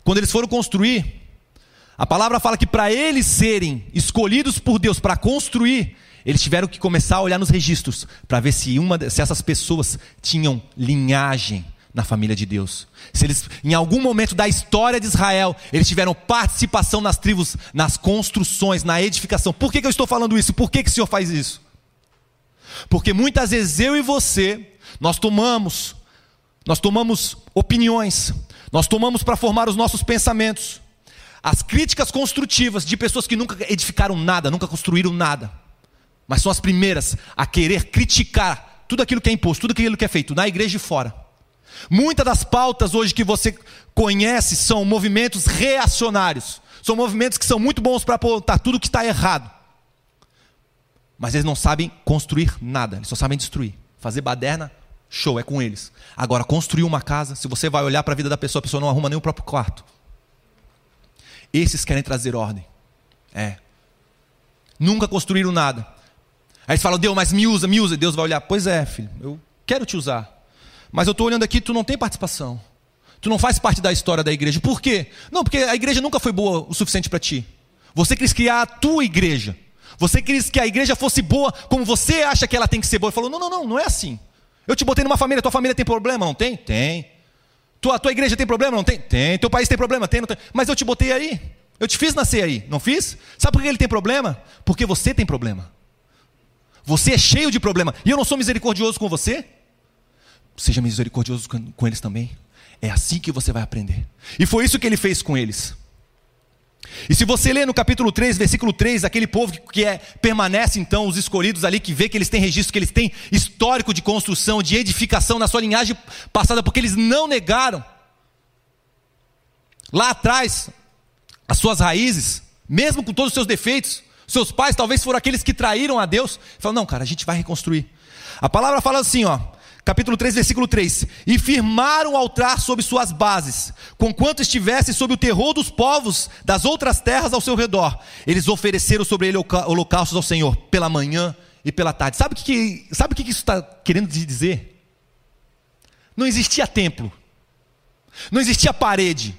Speaker 1: quando eles foram construir, a palavra fala que para eles serem escolhidos por Deus para construir, eles tiveram que começar a olhar nos registros para ver se, uma, se essas pessoas tinham linhagem na família de Deus. Se eles, em algum momento da história de Israel, eles tiveram participação nas tribos, nas construções, na edificação. Por que, que eu estou falando isso? Por que, que o Senhor faz isso? Porque muitas vezes eu e você, nós tomamos, nós tomamos opiniões, nós tomamos para formar os nossos pensamentos, as críticas construtivas de pessoas que nunca edificaram nada, nunca construíram nada, mas são as primeiras a querer criticar tudo aquilo que é imposto, tudo aquilo que é feito, na igreja e fora. Muitas das pautas hoje que você conhece são movimentos reacionários. São movimentos que são muito bons para apontar tudo que está errado. Mas eles não sabem construir nada, eles só sabem destruir. Fazer baderna, show, é com eles. Agora, construir uma casa, se você vai olhar para a vida da pessoa, a pessoa não arruma nem o próprio quarto. Esses querem trazer ordem. É. Nunca construíram nada. Aí eles falam, Deus, mas me usa, me usa. Deus vai olhar, pois é, filho, eu quero te usar. Mas eu estou olhando aqui, tu não tem participação. Tu não faz parte da história da igreja. Por quê? Não, porque a igreja nunca foi boa o suficiente para ti. Você quis criar a tua igreja. Você quis que a igreja fosse boa como você acha que ela tem que ser boa. Ele falou: não, não, não, não é assim. Eu te botei numa família, tua família tem problema? Não tem? Tem. Tua, tua igreja tem problema? Não tem? Tem. Teu país tem problema? Tem, não tem. Mas eu te botei aí. Eu te fiz nascer aí, não fiz? Sabe por que ele tem problema? Porque você tem problema. Você é cheio de problema. E eu não sou misericordioso com você? Seja misericordioso com eles também. É assim que você vai aprender. E foi isso que ele fez com eles. E se você ler no capítulo 3, versículo 3, aquele povo que é, permanece então, os escolhidos ali, que vê que eles têm registro, que eles têm histórico de construção, de edificação na sua linhagem passada, porque eles não negaram. Lá atrás, as suas raízes, mesmo com todos os seus defeitos, seus pais talvez foram aqueles que traíram a Deus. Falaram, não, cara, a gente vai reconstruir. A palavra fala assim, ó, capítulo 3, versículo 3: E firmaram o altar sobre suas bases, conquanto estivesse sob o terror dos povos das outras terras ao seu redor. Eles ofereceram sobre ele holocaustos ao Senhor, pela manhã e pela tarde. Sabe o que, sabe o que isso está querendo dizer? Não existia templo, não existia parede.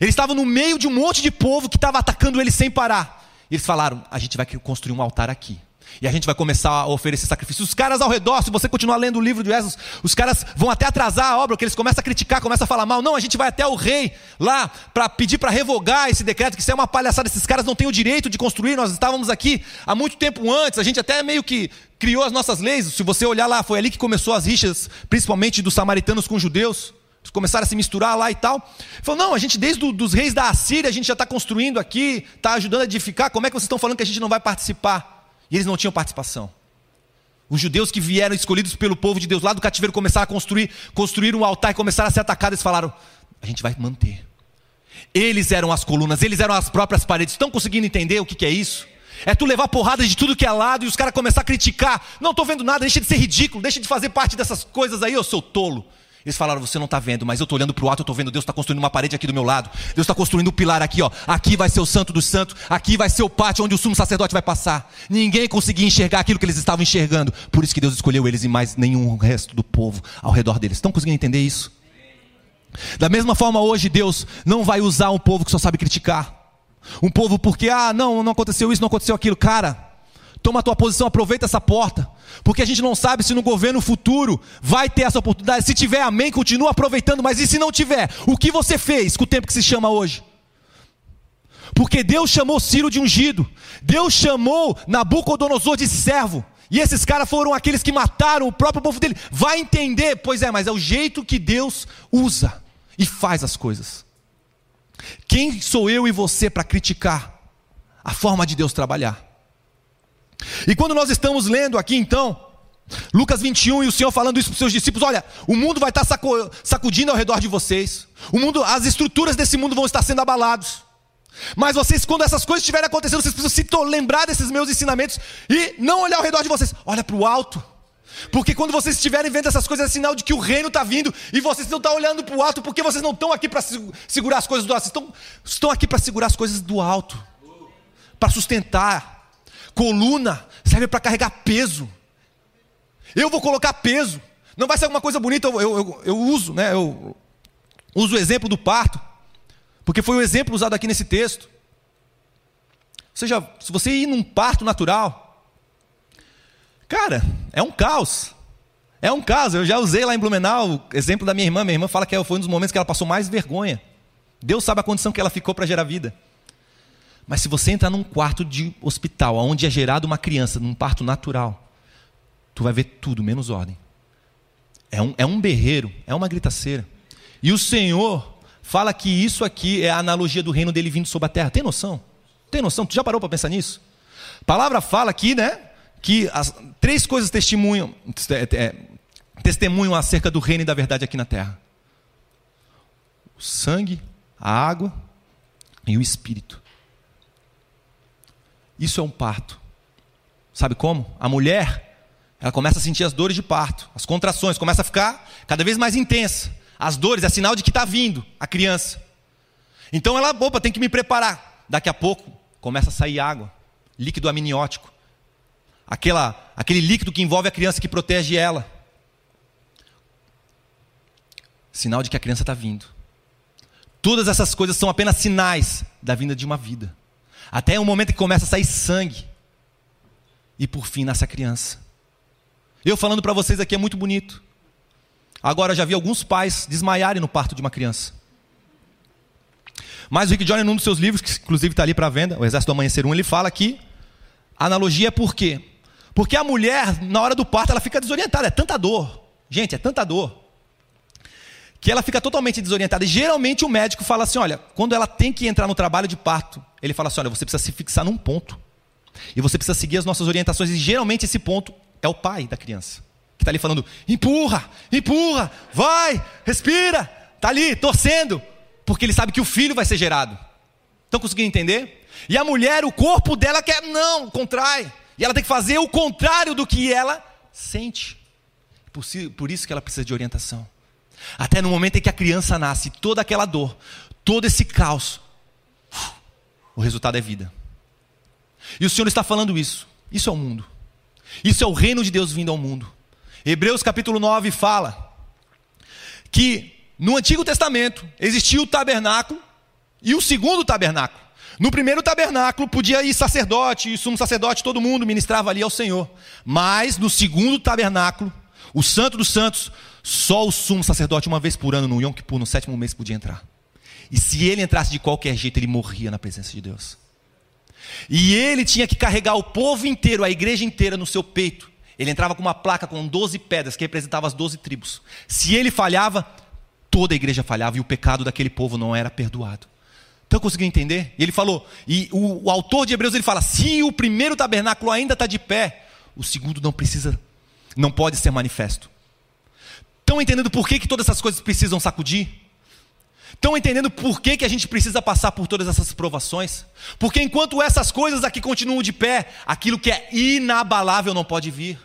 Speaker 1: Eles estavam no meio de um monte de povo que estava atacando eles sem parar. Eles falaram: a gente vai construir um altar aqui. E a gente vai começar a oferecer sacrifícios. Os caras ao redor, se você continuar lendo o livro de Jesus, os caras vão até atrasar a obra, porque eles começam a criticar, começam a falar mal. Não, a gente vai até o rei lá para pedir para revogar esse decreto, que isso é uma palhaçada. Esses caras não têm o direito de construir. Nós estávamos aqui há muito tempo antes, a gente até meio que criou as nossas leis. Se você olhar lá, foi ali que começou as rixas, principalmente dos samaritanos com os judeus. Eles começaram a se misturar lá e tal. Falou, não, a gente desde os reis da Assíria, a gente já está construindo aqui, está ajudando a edificar. Como é que vocês estão falando que a gente não vai participar? E eles não tinham participação. Os judeus que vieram escolhidos pelo povo de Deus lá do cativeiro começaram a construir, construir um altar e começaram a ser atacados. Eles falaram: a gente vai manter. Eles eram as colunas, eles eram as próprias paredes. Estão conseguindo entender o que, que é isso? É tu levar porrada de tudo que é lado e os caras começar a criticar. Não estou vendo nada, deixa de ser ridículo, deixa de fazer parte dessas coisas aí, eu sou tolo. Eles falaram: Você não está vendo, mas eu estou olhando para o alto, eu estou vendo Deus está construindo uma parede aqui do meu lado. Deus está construindo um pilar aqui, ó. Aqui vai ser o santo dos santos, aqui vai ser o pátio onde o sumo sacerdote vai passar. Ninguém conseguia enxergar aquilo que eles estavam enxergando. Por isso que Deus escolheu eles e mais nenhum resto do povo ao redor deles. Estão conseguindo entender isso? Da mesma forma, hoje Deus não vai usar um povo que só sabe criticar. Um povo porque, ah, não, não aconteceu isso, não aconteceu aquilo. Cara, Toma a tua posição, aproveita essa porta. Porque a gente não sabe se no governo futuro vai ter essa oportunidade. Se tiver, amém, continua aproveitando. Mas e se não tiver? O que você fez com o tempo que se chama hoje? Porque Deus chamou Ciro de ungido. Deus chamou Nabucodonosor de servo. E esses caras foram aqueles que mataram o próprio povo dele. Vai entender? Pois é, mas é o jeito que Deus usa e faz as coisas. Quem sou eu e você para criticar a forma de Deus trabalhar? E quando nós estamos lendo aqui então, Lucas 21 e o Senhor falando isso para os seus discípulos: olha, o mundo vai estar sacudindo ao redor de vocês. O mundo, as estruturas desse mundo vão estar sendo abalados. Mas vocês, quando essas coisas estiverem acontecendo, vocês precisam se lembrar desses meus ensinamentos e não olhar ao redor de vocês. Olha para o alto. Porque quando vocês estiverem vendo essas coisas, é sinal de que o reino está vindo e vocês não estão olhando para o alto, porque vocês não estão aqui para segurar as coisas do alto, vocês estão, estão aqui para segurar as coisas do alto, para sustentar. Coluna serve para carregar peso. Eu vou colocar peso. Não vai ser alguma coisa bonita, eu, eu, eu uso, né? Eu uso o exemplo do parto, porque foi o exemplo usado aqui nesse texto. Ou seja, se você ir num parto natural, Cara, é um caos. É um caos. Eu já usei lá em Blumenau o exemplo da minha irmã. Minha irmã fala que foi um dos momentos que ela passou mais vergonha. Deus sabe a condição que ela ficou para gerar vida. Mas se você entrar num quarto de hospital, onde é gerada uma criança, num parto natural, tu vai ver tudo menos ordem. É um, é um berreiro, é uma gritaceira. E o Senhor fala que isso aqui é a analogia do reino dele vindo sobre a terra. Tem noção? Tem noção? Tu já parou para pensar nisso? A palavra fala aqui, né? que as três coisas testemunham, é, é, testemunham acerca do reino e da verdade aqui na terra: o sangue, a água e o espírito. Isso é um parto. Sabe como? A mulher, ela começa a sentir as dores de parto, as contrações, começa a ficar cada vez mais intensa. As dores é sinal de que está vindo a criança. Então ela, opa, tem que me preparar. Daqui a pouco começa a sair água, líquido amniótico aquela, aquele líquido que envolve a criança que protege ela. Sinal de que a criança está vindo. Todas essas coisas são apenas sinais da vinda de uma vida. Até o momento que começa a sair sangue. E por fim nasce a criança. Eu falando para vocês aqui é muito bonito. Agora já vi alguns pais desmaiarem no parto de uma criança. Mas o Rick Johnny, num dos seus livros, que inclusive está ali para venda, O Exército do Amanhecer 1, ele fala que a analogia é por quê? Porque a mulher, na hora do parto, ela fica desorientada, é tanta dor. Gente, é tanta dor. Que ela fica totalmente desorientada. E geralmente o médico fala assim: olha, quando ela tem que entrar no trabalho de parto, ele fala assim: olha, você precisa se fixar num ponto. E você precisa seguir as nossas orientações. E geralmente esse ponto é o pai da criança. Que está ali falando: empurra, empurra, vai, respira. Está ali, torcendo. Porque ele sabe que o filho vai ser gerado. Estão conseguindo entender? E a mulher, o corpo dela quer, não, contrai. E ela tem que fazer o contrário do que ela sente. Por isso que ela precisa de orientação. Até no momento em que a criança nasce, toda aquela dor, todo esse caos, o resultado é vida. E o Senhor está falando isso. Isso é o mundo. Isso é o reino de Deus vindo ao mundo. Hebreus capítulo 9 fala que no Antigo Testamento existia o tabernáculo e o segundo tabernáculo. No primeiro tabernáculo podia ir sacerdote, sumo sacerdote, todo mundo ministrava ali ao Senhor. Mas no segundo tabernáculo, o santo dos santos, só o sumo sacerdote uma vez por ano no Yom Kippur, no sétimo mês, podia entrar. E se ele entrasse de qualquer jeito, ele morria na presença de Deus. E ele tinha que carregar o povo inteiro, a igreja inteira no seu peito. Ele entrava com uma placa com 12 pedras que representavam as 12 tribos. Se ele falhava, toda a igreja falhava e o pecado daquele povo não era perdoado. Estão conseguindo entender? E ele falou, e o, o, autor de Hebreus ele fala: se o primeiro tabernáculo ainda está de pé, o segundo não precisa, não pode ser manifesto. Estão entendendo por que, que todas essas coisas precisam sacudir? Estão entendendo por que, que a gente precisa passar por todas essas provações? Porque enquanto essas coisas aqui continuam de pé, aquilo que é inabalável não pode vir.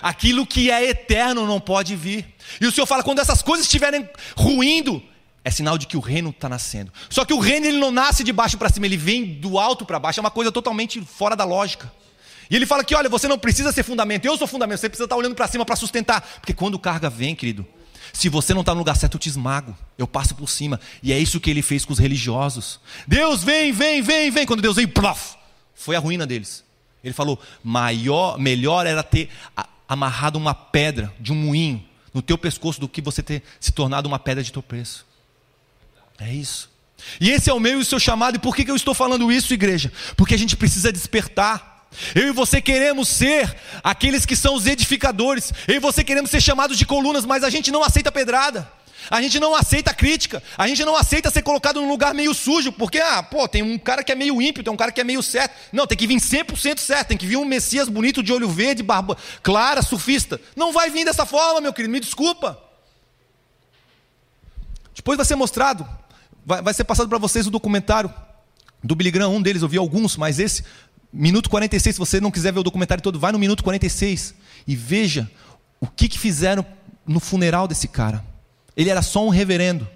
Speaker 1: Aquilo que é eterno não pode vir. E o Senhor fala: quando essas coisas estiverem ruindo, é sinal de que o reino está nascendo. Só que o reino ele não nasce de baixo para cima, ele vem do alto para baixo. É uma coisa totalmente fora da lógica. E ele fala que, olha, você não precisa ser fundamento, eu sou fundamento, você precisa estar olhando para cima para sustentar. Porque quando carga vem, querido, se você não está no lugar certo, eu te esmago, eu passo por cima. E é isso que ele fez com os religiosos. Deus vem, vem, vem, vem. Quando Deus vem, plof, foi a ruína deles. Ele falou: maior, melhor era ter amarrado uma pedra de um moinho no teu pescoço do que você ter se tornado uma pedra de tropeço. É isso. E esse é o meu e o seu chamado. E por que, que eu estou falando isso, igreja? Porque a gente precisa despertar. Eu e você queremos ser aqueles que são os edificadores. Eu e você queremos ser chamados de colunas, mas a gente não aceita pedrada. A gente não aceita crítica, a gente não aceita ser colocado num lugar meio sujo, porque, ah, pô, tem um cara que é meio ímpio, tem um cara que é meio certo. Não, tem que vir 100% certo, tem que vir um Messias bonito de olho verde, barba clara, sufista. Não vai vir dessa forma, meu querido, me desculpa. Depois vai ser mostrado, vai, vai ser passado para vocês o documentário do Billy Graham, um deles, eu vi alguns, mas esse, minuto 46, se você não quiser ver o documentário todo, vai no minuto 46 e veja o que, que fizeram no funeral desse cara. Ele era só um reverendo.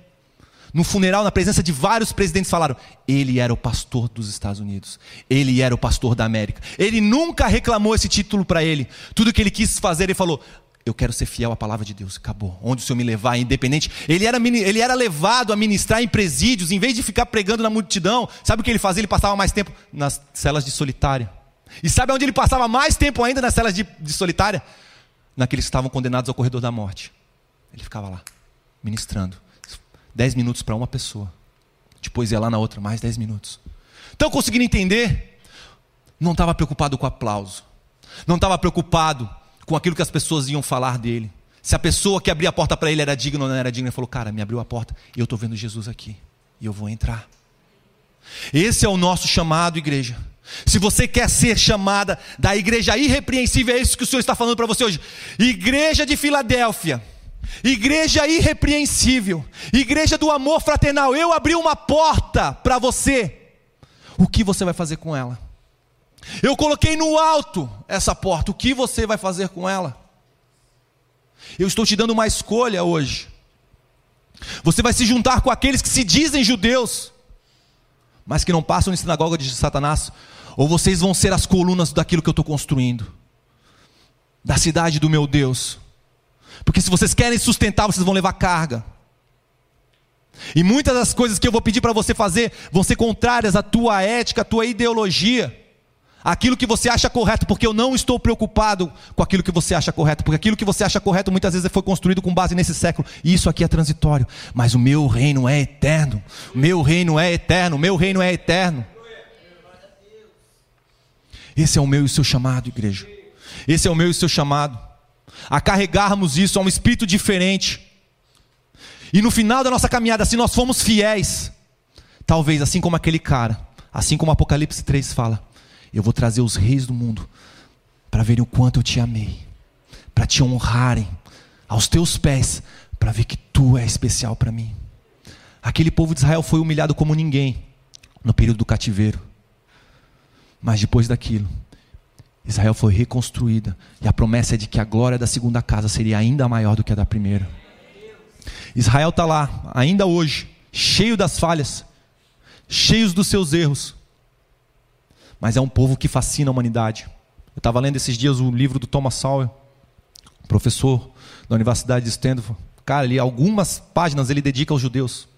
Speaker 1: No funeral, na presença de vários presidentes, falaram: ele era o pastor dos Estados Unidos, ele era o pastor da América. Ele nunca reclamou esse título para ele. Tudo que ele quis fazer, ele falou: eu quero ser fiel à palavra de Deus. Acabou. Onde o Senhor me levar, independente. Ele era, ele era levado a ministrar em presídios, em vez de ficar pregando na multidão. Sabe o que ele fazia? Ele passava mais tempo nas celas de solitária. E sabe onde ele passava mais tempo ainda nas celas de, de solitária? Naqueles que estavam condenados ao corredor da morte. Ele ficava lá, ministrando. Dez minutos para uma pessoa. Depois ia lá na outra, mais dez minutos. Então, conseguindo entender, não estava preocupado com aplauso. Não estava preocupado com aquilo que as pessoas iam falar dele. Se a pessoa que abria a porta para ele era digna ou não era digna, ele falou: Cara, me abriu a porta e eu estou vendo Jesus aqui. E eu vou entrar. Esse é o nosso chamado, igreja. Se você quer ser chamada da igreja irrepreensível, é isso que o Senhor está falando para você hoje. Igreja de Filadélfia. Igreja irrepreensível. Igreja do amor fraternal. Eu abri uma porta para você. O que você vai fazer com ela? Eu coloquei no alto essa porta. O que você vai fazer com ela? Eu estou te dando uma escolha hoje. Você vai se juntar com aqueles que se dizem judeus, mas que não passam em sinagoga de Satanás, ou vocês vão ser as colunas daquilo que eu estou construindo, da cidade do meu Deus. Porque se vocês querem sustentar, vocês vão levar carga. E muitas das coisas que eu vou pedir para você fazer vão ser contrárias à tua ética, à tua ideologia aquilo que você acha correto, porque eu não estou preocupado com aquilo que você acha correto, porque aquilo que você acha correto muitas vezes foi construído com base nesse século, e isso aqui é transitório, mas o meu reino é eterno, o meu reino é eterno, o meu reino é eterno. Esse é o meu e o seu chamado, igreja. Esse é o meu e o seu chamado. A carregarmos isso a um espírito diferente. E no final da nossa caminhada, se nós formos fiéis, talvez assim como aquele cara, assim como Apocalipse 3 fala, eu vou trazer os reis do mundo para verem o quanto eu te amei, para te honrarem aos teus pés, para ver que tu é especial para mim. Aquele povo de Israel foi humilhado como ninguém no período do cativeiro. Mas depois daquilo, Israel foi reconstruída e a promessa é de que a glória da segunda casa seria ainda maior do que a da primeira. Israel está lá, ainda hoje, cheio das falhas, cheios dos seus erros, mas é um povo que fascina a humanidade. Eu estava lendo esses dias o livro do Thomas Sowell, professor da Universidade de Stanford. Cara, ali algumas páginas ele dedica aos judeus.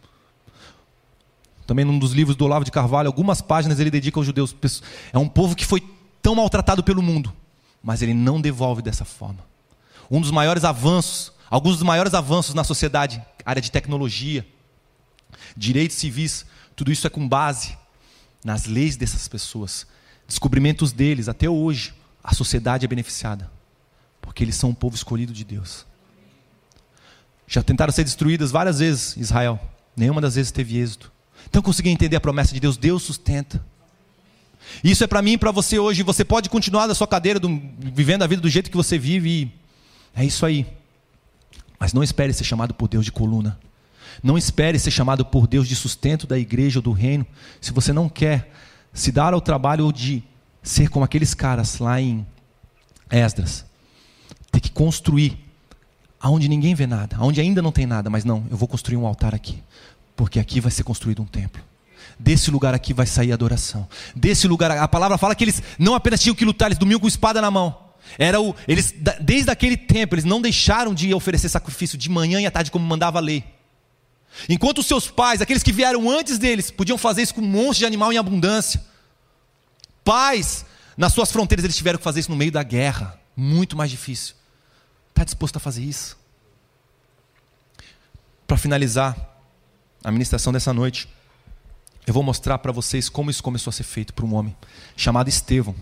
Speaker 1: Também num dos livros do Olavo de Carvalho, algumas páginas ele dedica aos judeus. É um povo que foi tão maltratado pelo mundo, mas ele não devolve dessa forma. Um dos maiores avanços, alguns dos maiores avanços na sociedade, área de tecnologia, direitos civis, tudo isso é com base nas leis dessas pessoas, descobrimentos deles, até hoje, a sociedade é beneficiada, porque eles são um povo escolhido de Deus. Já tentaram ser destruídas várias vezes Israel, nenhuma das vezes teve êxito. Então consegui entender a promessa de Deus, Deus sustenta. Isso é para mim e para você hoje. Você pode continuar na sua cadeira, do, vivendo a vida do jeito que você vive. É isso aí. Mas não espere ser chamado por Deus de coluna. Não espere ser chamado por Deus de sustento da igreja ou do reino, se você não quer se dar ao trabalho de ser como aqueles caras lá em Esdras. Ter que construir aonde ninguém vê nada, aonde ainda não tem nada, mas não, eu vou construir um altar aqui, porque aqui vai ser construído um templo. Desse lugar aqui vai sair adoração. Desse lugar, a palavra fala que eles não apenas tinham que lutar, eles dormiam com espada na mão. Era o, eles, desde aquele tempo, eles não deixaram de oferecer sacrifício de manhã e à tarde, como mandava a lei. Enquanto os seus pais, aqueles que vieram antes deles, podiam fazer isso com um monte de animal em abundância. Pais, nas suas fronteiras, eles tiveram que fazer isso no meio da guerra. Muito mais difícil. Está disposto a fazer isso? Para finalizar a ministração dessa noite, eu vou mostrar para vocês como isso começou a ser feito por um homem chamado Estevão.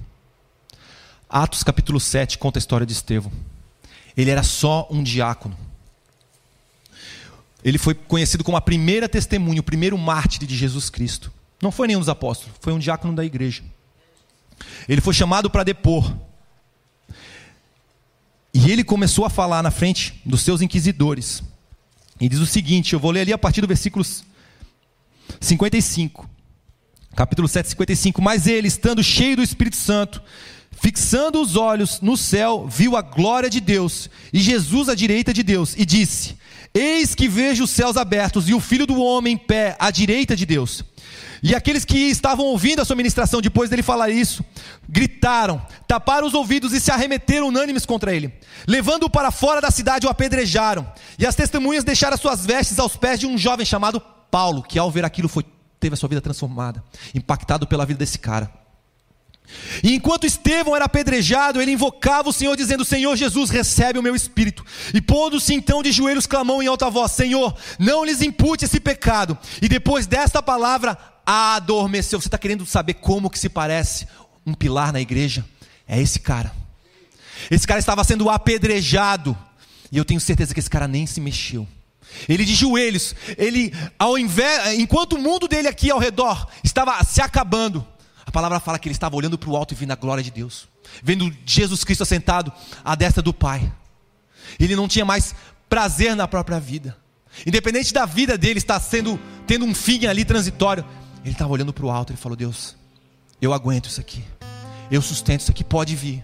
Speaker 1: Atos capítulo 7 conta a história de Estevão. Ele era só um diácono. Ele foi conhecido como a primeira testemunha, o primeiro mártir de Jesus Cristo. Não foi nenhum dos apóstolos, foi um diácono da igreja. Ele foi chamado para depor. E ele começou a falar na frente dos seus inquisidores. E diz o seguinte: eu vou ler ali a partir do versículo 55. Capítulo 7, 55. Mas ele, estando cheio do Espírito Santo, fixando os olhos no céu, viu a glória de Deus e Jesus à direita de Deus, e disse: Eis que vejo os céus abertos e o filho do homem em pé à direita de Deus. E aqueles que estavam ouvindo a sua ministração depois dele falar isso, gritaram, taparam os ouvidos e se arremeteram unânimes contra ele. Levando-o para fora da cidade, o apedrejaram. E as testemunhas deixaram suas vestes aos pés de um jovem chamado Paulo, que ao ver aquilo foi, teve a sua vida transformada, impactado pela vida desse cara. E enquanto Estevão era apedrejado, ele invocava o Senhor, dizendo: Senhor Jesus, recebe o meu espírito. E pondo-se então de joelhos, clamou em alta voz: Senhor, não lhes impute esse pecado. E depois desta palavra, adormeceu. Você está querendo saber como que se parece um pilar na igreja? É esse cara. Esse cara estava sendo apedrejado. E eu tenho certeza que esse cara nem se mexeu. Ele de joelhos, ele ao invés, enquanto o mundo dele aqui ao redor estava se acabando, a palavra fala que ele estava olhando para o alto e vendo a glória de Deus, vendo Jesus Cristo assentado à destra do Pai. Ele não tinha mais prazer na própria vida. Independente da vida dele estar sendo tendo um fim ali transitório, ele estava olhando para o alto e falou: Deus, eu aguento isso aqui. Eu sustento isso aqui, pode vir.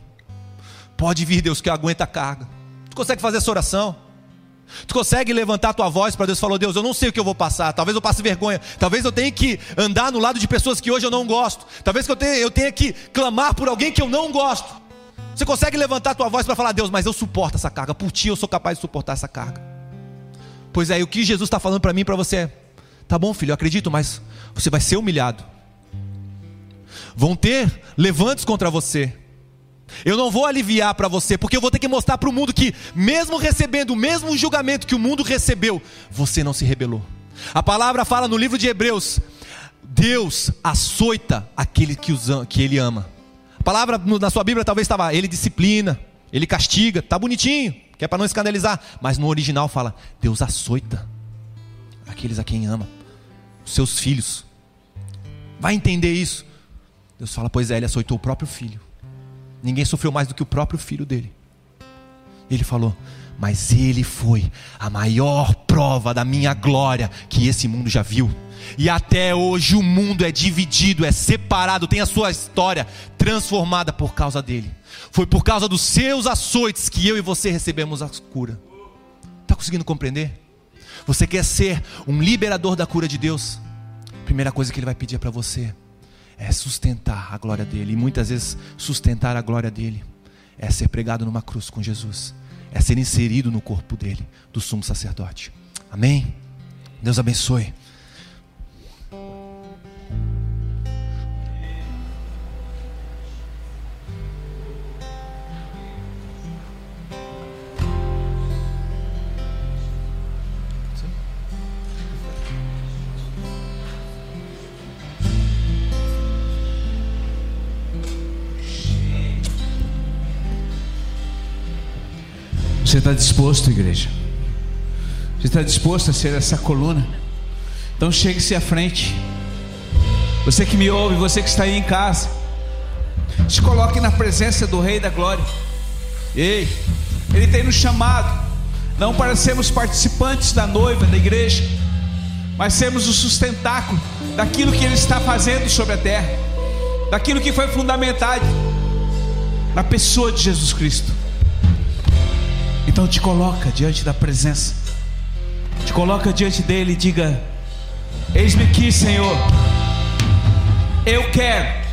Speaker 1: Pode vir, Deus, que eu aguento a carga. Tu consegue fazer essa oração? Tu consegue levantar tua voz para Deus e falar: Deus, eu não sei o que eu vou passar. Talvez eu passe vergonha. Talvez eu tenha que andar no lado de pessoas que hoje eu não gosto. Talvez eu tenha, eu tenha que clamar por alguém que eu não gosto. Você consegue levantar tua voz para falar: Deus, mas eu suporto essa carga. Por ti eu sou capaz de suportar essa carga. Pois é, o que Jesus está falando para mim e para você é: Tá bom, filho, eu acredito, mas você vai ser humilhado. Vão ter levantes contra você. Eu não vou aliviar para você, porque eu vou ter que mostrar para o mundo que, mesmo recebendo o mesmo julgamento que o mundo recebeu, você não se rebelou. A palavra fala no livro de Hebreus: Deus açoita aquele que, os, que ele ama. A palavra na sua Bíblia talvez estava, ele disciplina, ele castiga, tá bonitinho, que é para não escandalizar, mas no original fala, Deus açoita aqueles a quem ama, os seus filhos. Vai entender isso. Deus fala, pois é, ele açoitou o próprio filho. Ninguém sofreu mais do que o próprio filho dele. Ele falou: Mas ele foi a maior prova da minha glória que esse mundo já viu. E até hoje o mundo é dividido, é separado, tem a sua história transformada por causa dele. Foi por causa dos seus açoites que eu e você recebemos a cura. Está conseguindo compreender? Você quer ser um liberador da cura de Deus? Primeira coisa que ele vai pedir é para você é sustentar a glória dele. E muitas vezes, sustentar a glória dele é ser pregado numa cruz com Jesus, é ser inserido no corpo dele, do sumo sacerdote. Amém? Deus abençoe.
Speaker 2: Você está disposto, igreja? Você está disposto a ser essa coluna? Então chegue-se à frente. Você que me ouve, você que está aí em casa, se coloque na presença do Rei da Glória. Ei, Ele tem nos chamado, não para sermos participantes da noiva da igreja, mas sermos o sustentáculo daquilo que Ele está fazendo sobre a terra, daquilo que foi fundamentado na pessoa de Jesus Cristo. Então te coloca diante da presença. Te coloca diante dele e diga: Eis-me aqui, Senhor. Eu quero.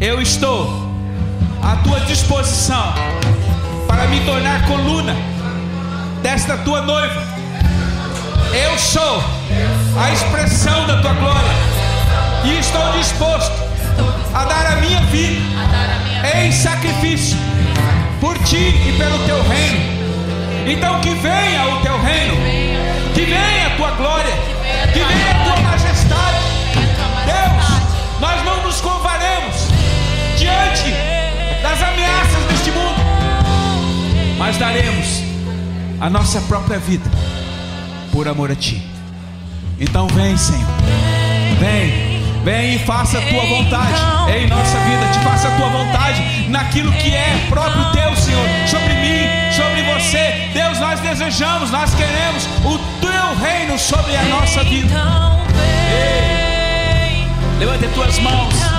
Speaker 2: Eu estou à tua disposição para me tornar coluna desta tua noiva. Eu sou a expressão da tua glória e estou disposto a dar a minha vida em sacrifício por ti e pelo teu reino. Então que venha o teu reino, que venha a tua glória, que venha a tua majestade. Deus, nós não nos curvaremos diante das ameaças deste mundo, mas daremos a nossa própria vida por amor a Ti. Então vem, Senhor. Vem. Vem e faça a tua vontade em nossa vida. Te faça a tua vontade naquilo que é próprio teu, Senhor. Sobre mim, sobre você. Deus, nós desejamos, nós queremos o teu reino sobre a nossa vida. Ei, levante as tuas mãos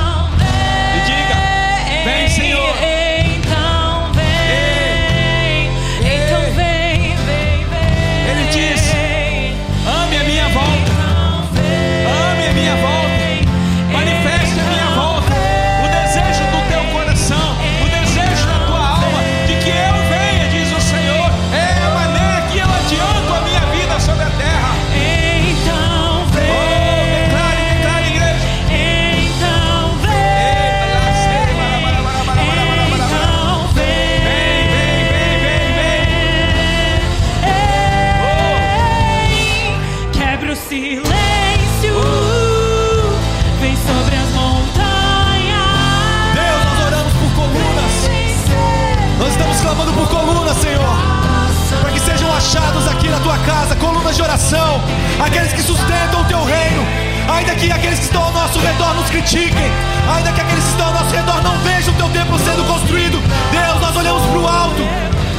Speaker 1: achados aqui na tua casa colunas de oração. Aqueles que sustentam o teu reino. Ainda que aqueles que estão ao nosso redor nos critiquem. Ainda que aqueles que estão ao nosso redor não vejam o teu templo sendo construído. Deus, nós olhamos para o alto.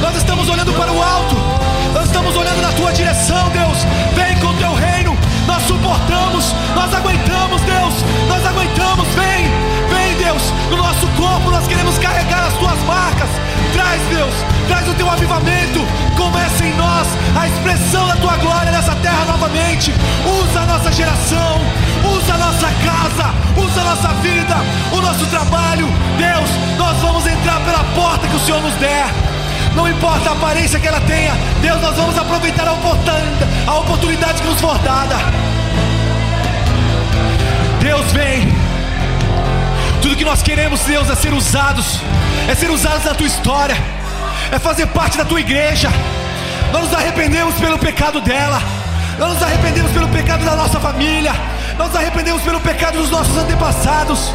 Speaker 1: Nós estamos olhando para o alto. Nós estamos olhando na tua direção, Deus. Vem com o teu reino. Nós suportamos, nós aguentamos, Deus. Nós aguentamos. Vem, Deus. No nosso corpo nós queremos carregar as tuas marcas. Traz, Deus, traz o teu avivamento. Começa em nós a expressão da tua glória nessa terra novamente. Usa a nossa geração, usa a nossa casa, usa a nossa vida, o nosso trabalho. Deus, nós vamos entrar pela porta que o Senhor nos der. Não importa a aparência que ela tenha, Deus, nós vamos aproveitar a oportunidade, a oportunidade que nos for dada. Deus vem. Tudo que nós queremos, Deus, é ser usados, é ser usados na tua história, é fazer parte da tua igreja. Nós nos arrependemos pelo pecado dela, nós nos arrependemos pelo pecado da nossa família, nós nos arrependemos pelo pecado dos nossos antepassados.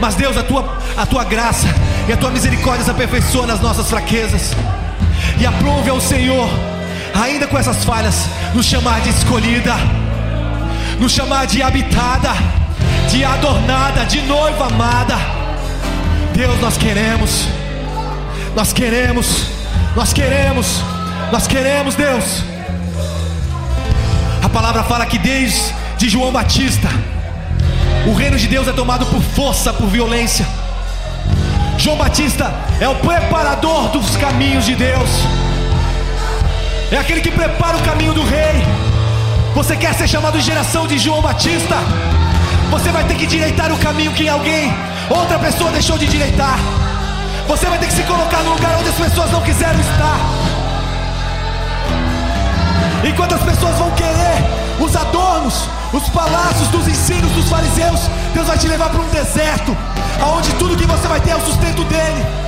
Speaker 1: Mas Deus, a tua, a tua graça e a tua misericórdia se aperfeiçoa nas nossas fraquezas. E aprove ao Senhor, ainda com essas falhas, nos chamar de escolhida, nos chamar de habitada, de adornada, de noiva amada. Deus, nós queremos, nós queremos, nós queremos, nós queremos, Deus. A palavra fala que desde de João Batista, o reino de Deus é tomado por força, por violência. João Batista é o preparador dos caminhos de Deus. É aquele que prepara o caminho do rei. Você quer ser chamado de geração de João Batista? Você vai ter que direitar o caminho que alguém, outra pessoa deixou de direitar. Você vai ter que se colocar no lugar onde as pessoas não quiseram estar. Enquanto as pessoas vão querer os adornos, os palácios dos ensinos dos fariseus, Deus vai te levar para um deserto, aonde tudo que você vai ter é o sustento dele.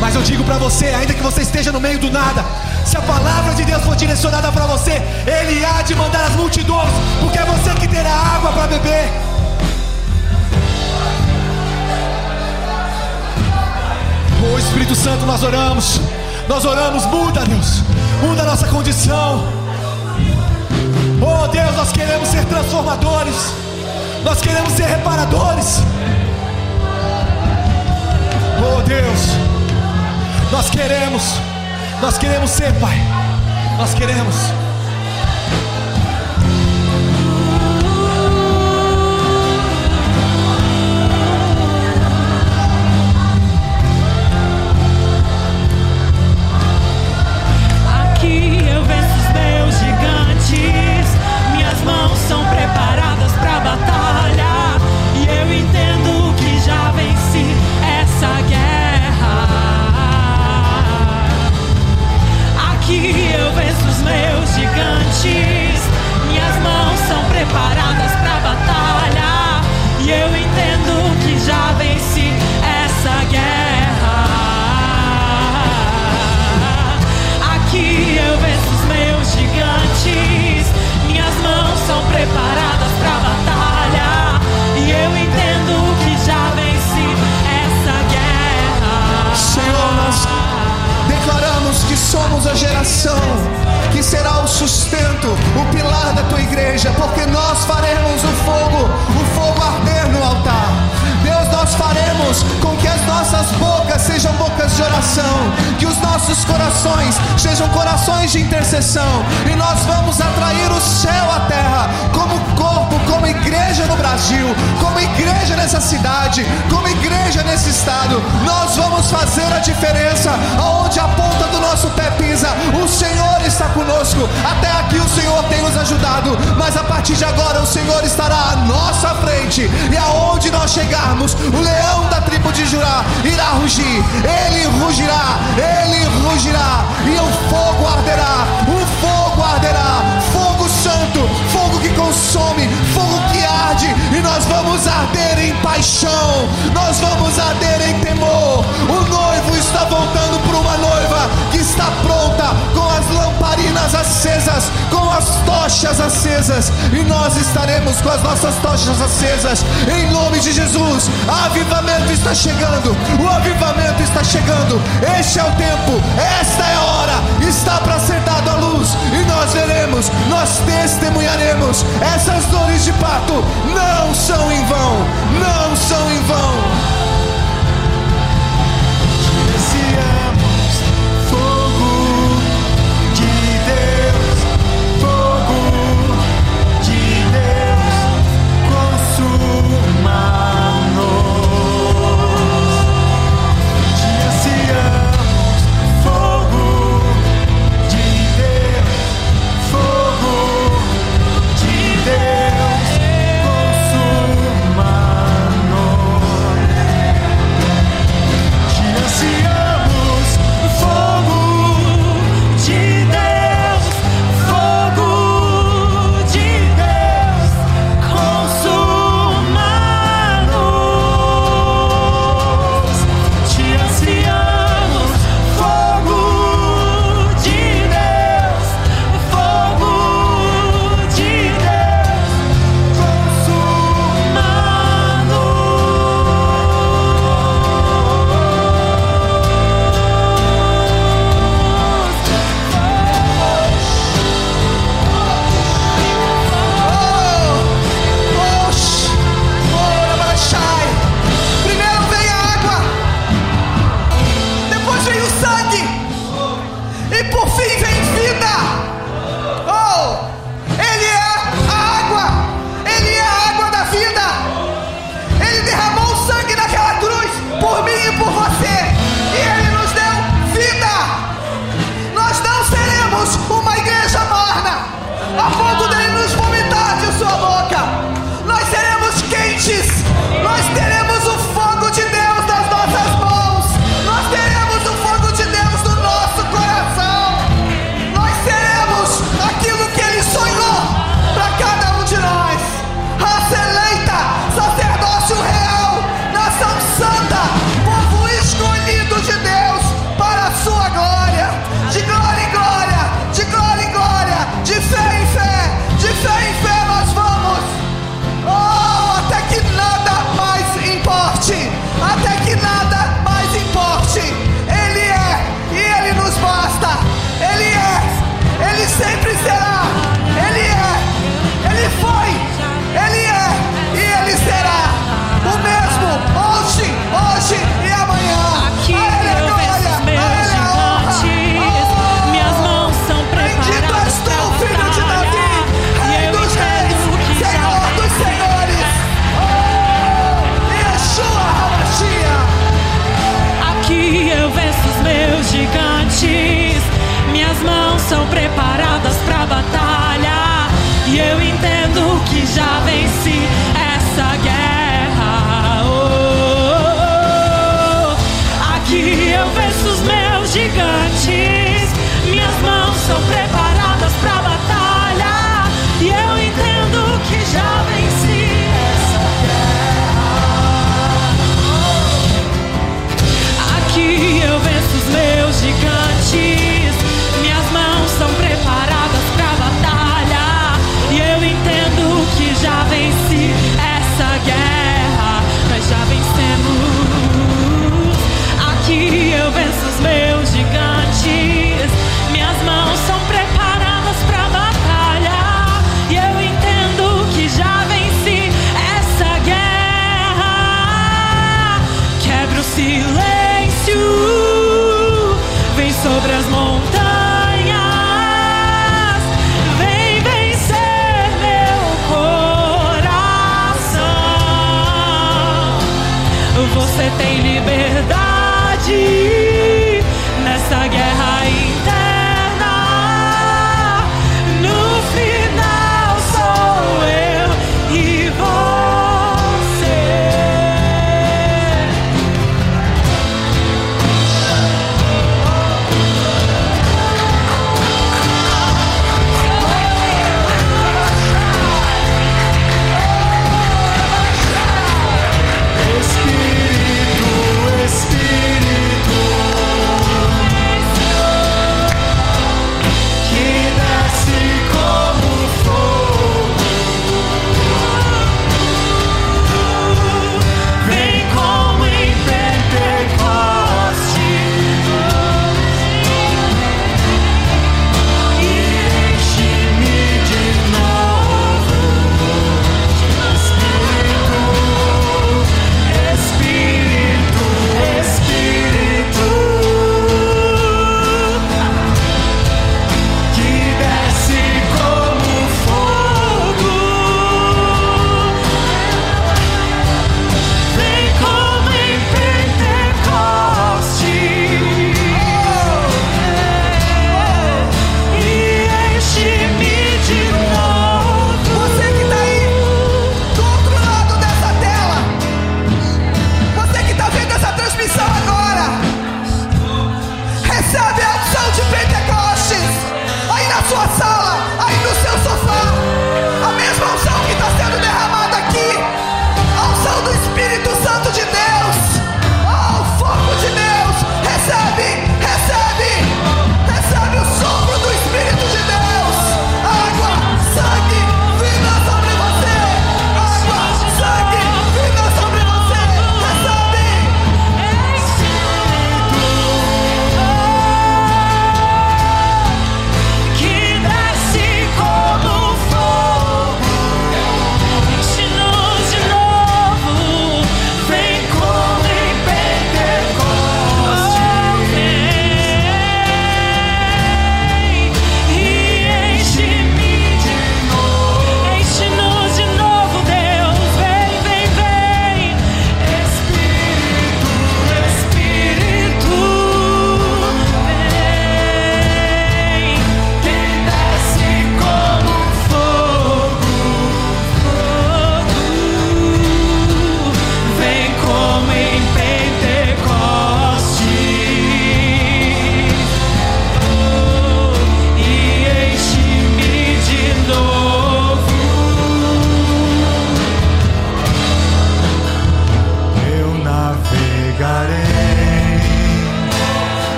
Speaker 1: Mas eu digo para você, ainda que você esteja no meio do nada, se a palavra de Deus for direcionada para você, Ele há de mandar as multidões, porque é você que terá água para beber. Oh Espírito Santo, nós oramos, nós oramos, muda Deus, muda a nossa condição. Oh Deus, nós queremos ser transformadores, nós queremos ser reparadores. Oh Deus, nós queremos, nós queremos ser, Pai, nós queremos.
Speaker 3: com as nossas tochas acesas, em nome de Jesus. Avivamento está chegando, o avivamento está chegando. Este é o tempo, esta é a hora, está para ser dado a luz, e nós veremos, nós testemunharemos. Essas dores de parto não são em vão, não são em vão.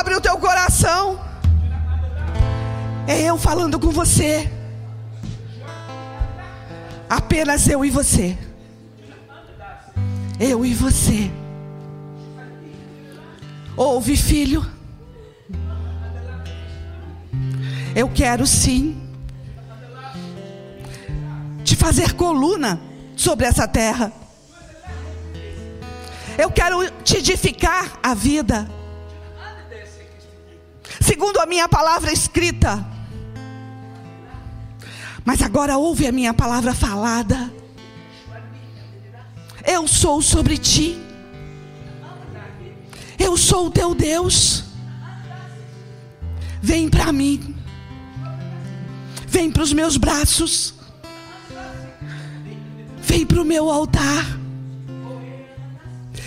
Speaker 3: Abre o teu coração. É eu falando com você. Apenas eu e você. Eu e você. Ouve, filho. Eu quero sim te fazer coluna sobre essa terra. Eu quero te edificar a vida. Segundo a minha palavra escrita. Mas agora ouve a minha palavra falada. Eu sou sobre ti. Eu sou o teu Deus. Vem para mim. Vem para os meus braços. Vem para o meu altar.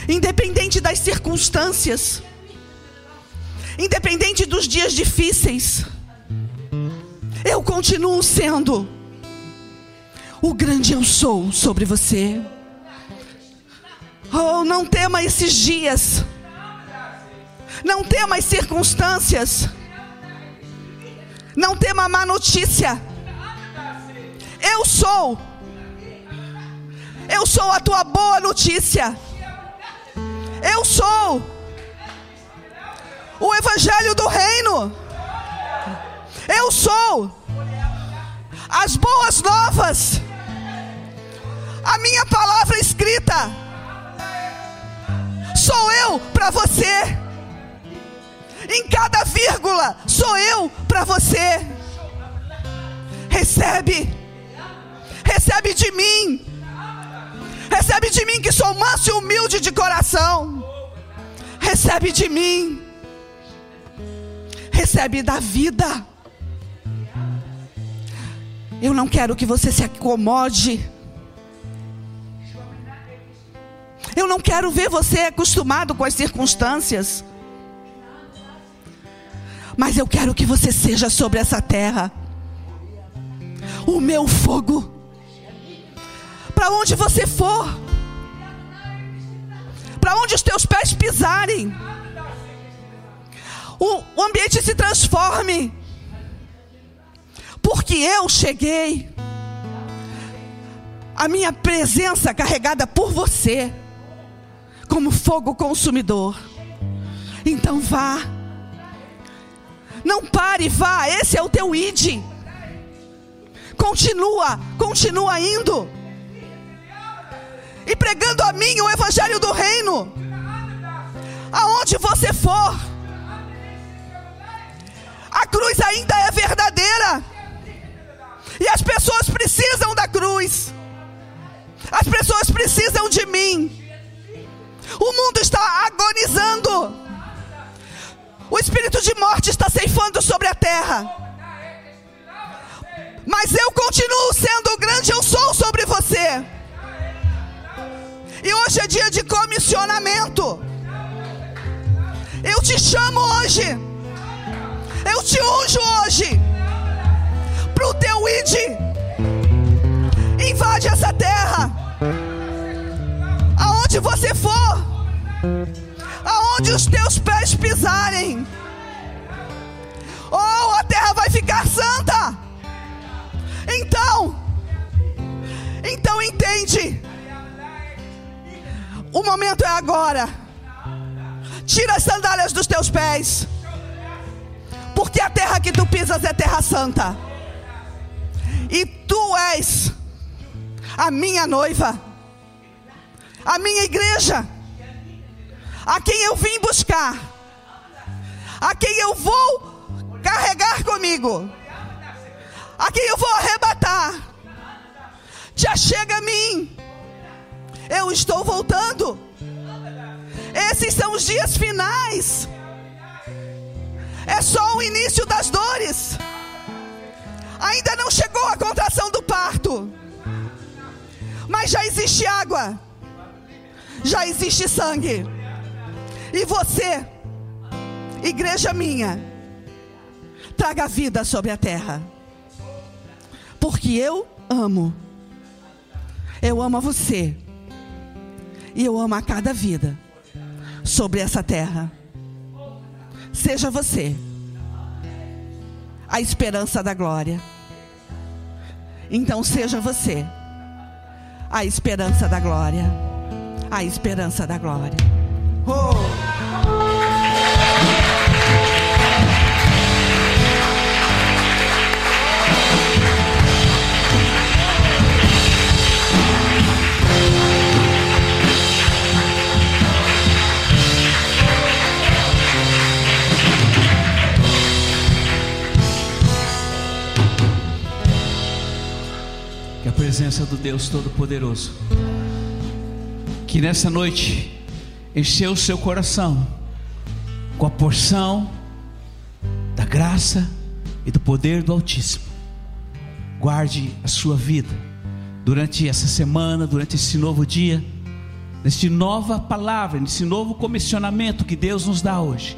Speaker 3: Independente das circunstâncias. Independente dos dias difíceis. Eu continuo sendo o grande eu sou sobre você. Oh, não tema esses dias. Não tema as circunstâncias. Não tema a má notícia. Eu sou. Eu sou a tua boa notícia. Eu sou o evangelho do reino. Eu sou as boas novas. A minha palavra escrita. Sou eu para você. Em cada vírgula sou eu para você. Recebe. Recebe de mim. Recebe de mim que sou manso e humilde de coração. Recebe de mim. Recebe da vida. Eu não quero que você se acomode. Eu não quero ver você acostumado com as circunstâncias. Mas eu quero que você seja sobre essa terra o meu fogo. Para onde você for, para onde os teus pés pisarem, o, o ambiente se transforme. Porque eu cheguei, a minha presença carregada por você, como fogo consumidor. Então vá. Não pare, vá. Esse é o teu id. Continua, continua indo. E pregando a mim o evangelho do reino. Aonde você for. A cruz ainda é verdadeira. E as pessoas precisam da cruz. As pessoas precisam de mim. O mundo está agonizando. O espírito de morte está ceifando sobre a terra. Mas eu continuo sendo o grande eu sou sobre você. E hoje é dia de comissionamento. Eu te chamo hoje. Eu te unjo hoje. Para o teu id. Invade essa terra. Aonde você for. Aonde os teus pés pisarem. Oh, a terra vai ficar santa. Então, então entende. O momento é agora. Tira as sandálias dos teus pés. Porque a terra que tu pisas é terra santa. E tu és a minha noiva. A minha igreja. A quem eu vim buscar. A quem eu vou carregar comigo. A quem eu vou arrebatar. Te achega a mim. Eu estou voltando. Esses são os dias finais. É só o início das dores. Ainda não chegou a contração do parto. Mas já existe água. Já existe sangue. E você, igreja minha, traga vida sobre a terra. Porque eu amo. Eu amo a você. E eu amo a cada vida sobre essa terra. Seja você a esperança da glória. Então seja você a esperança da glória. A esperança da glória. Oh!
Speaker 2: Presença do Deus Todo-Poderoso, que nessa noite encheu o seu coração com a porção da graça e do poder do Altíssimo, guarde a sua vida durante essa semana, durante esse novo dia, neste nova palavra, nesse novo comissionamento que Deus nos dá hoje.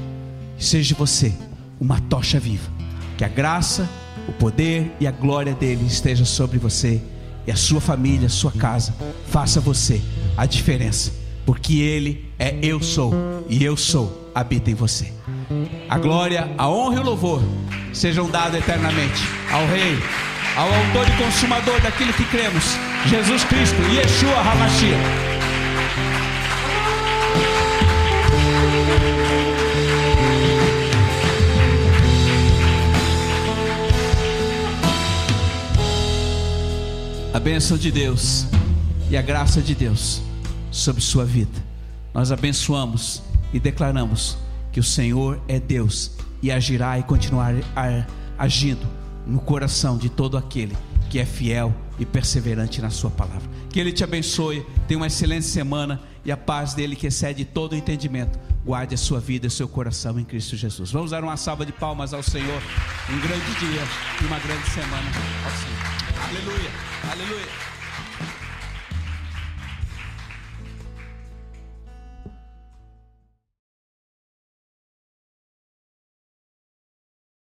Speaker 2: Seja você uma tocha viva, que a graça, o poder e a glória dele esteja sobre você e a sua família, a sua casa. Faça você a diferença, porque ele é eu sou e eu sou habita em você. A glória, a honra e o louvor sejam dados eternamente ao Rei, ao autor e consumador daquilo que cremos, Jesus Cristo, Yeshua HaMashiach. A bênção de Deus e a graça de Deus sobre sua vida. Nós abençoamos e declaramos que o Senhor é Deus e agirá e continuará agindo no coração de todo aquele que é fiel e perseverante na sua palavra. Que ele te abençoe, tenha uma excelente semana e a paz dele que excede todo o entendimento. Guarde a sua vida e seu coração em Cristo Jesus. Vamos dar uma salva de palmas ao Senhor. Um grande dia e uma grande semana ao Senhor. Hallelujah. Hallelujah.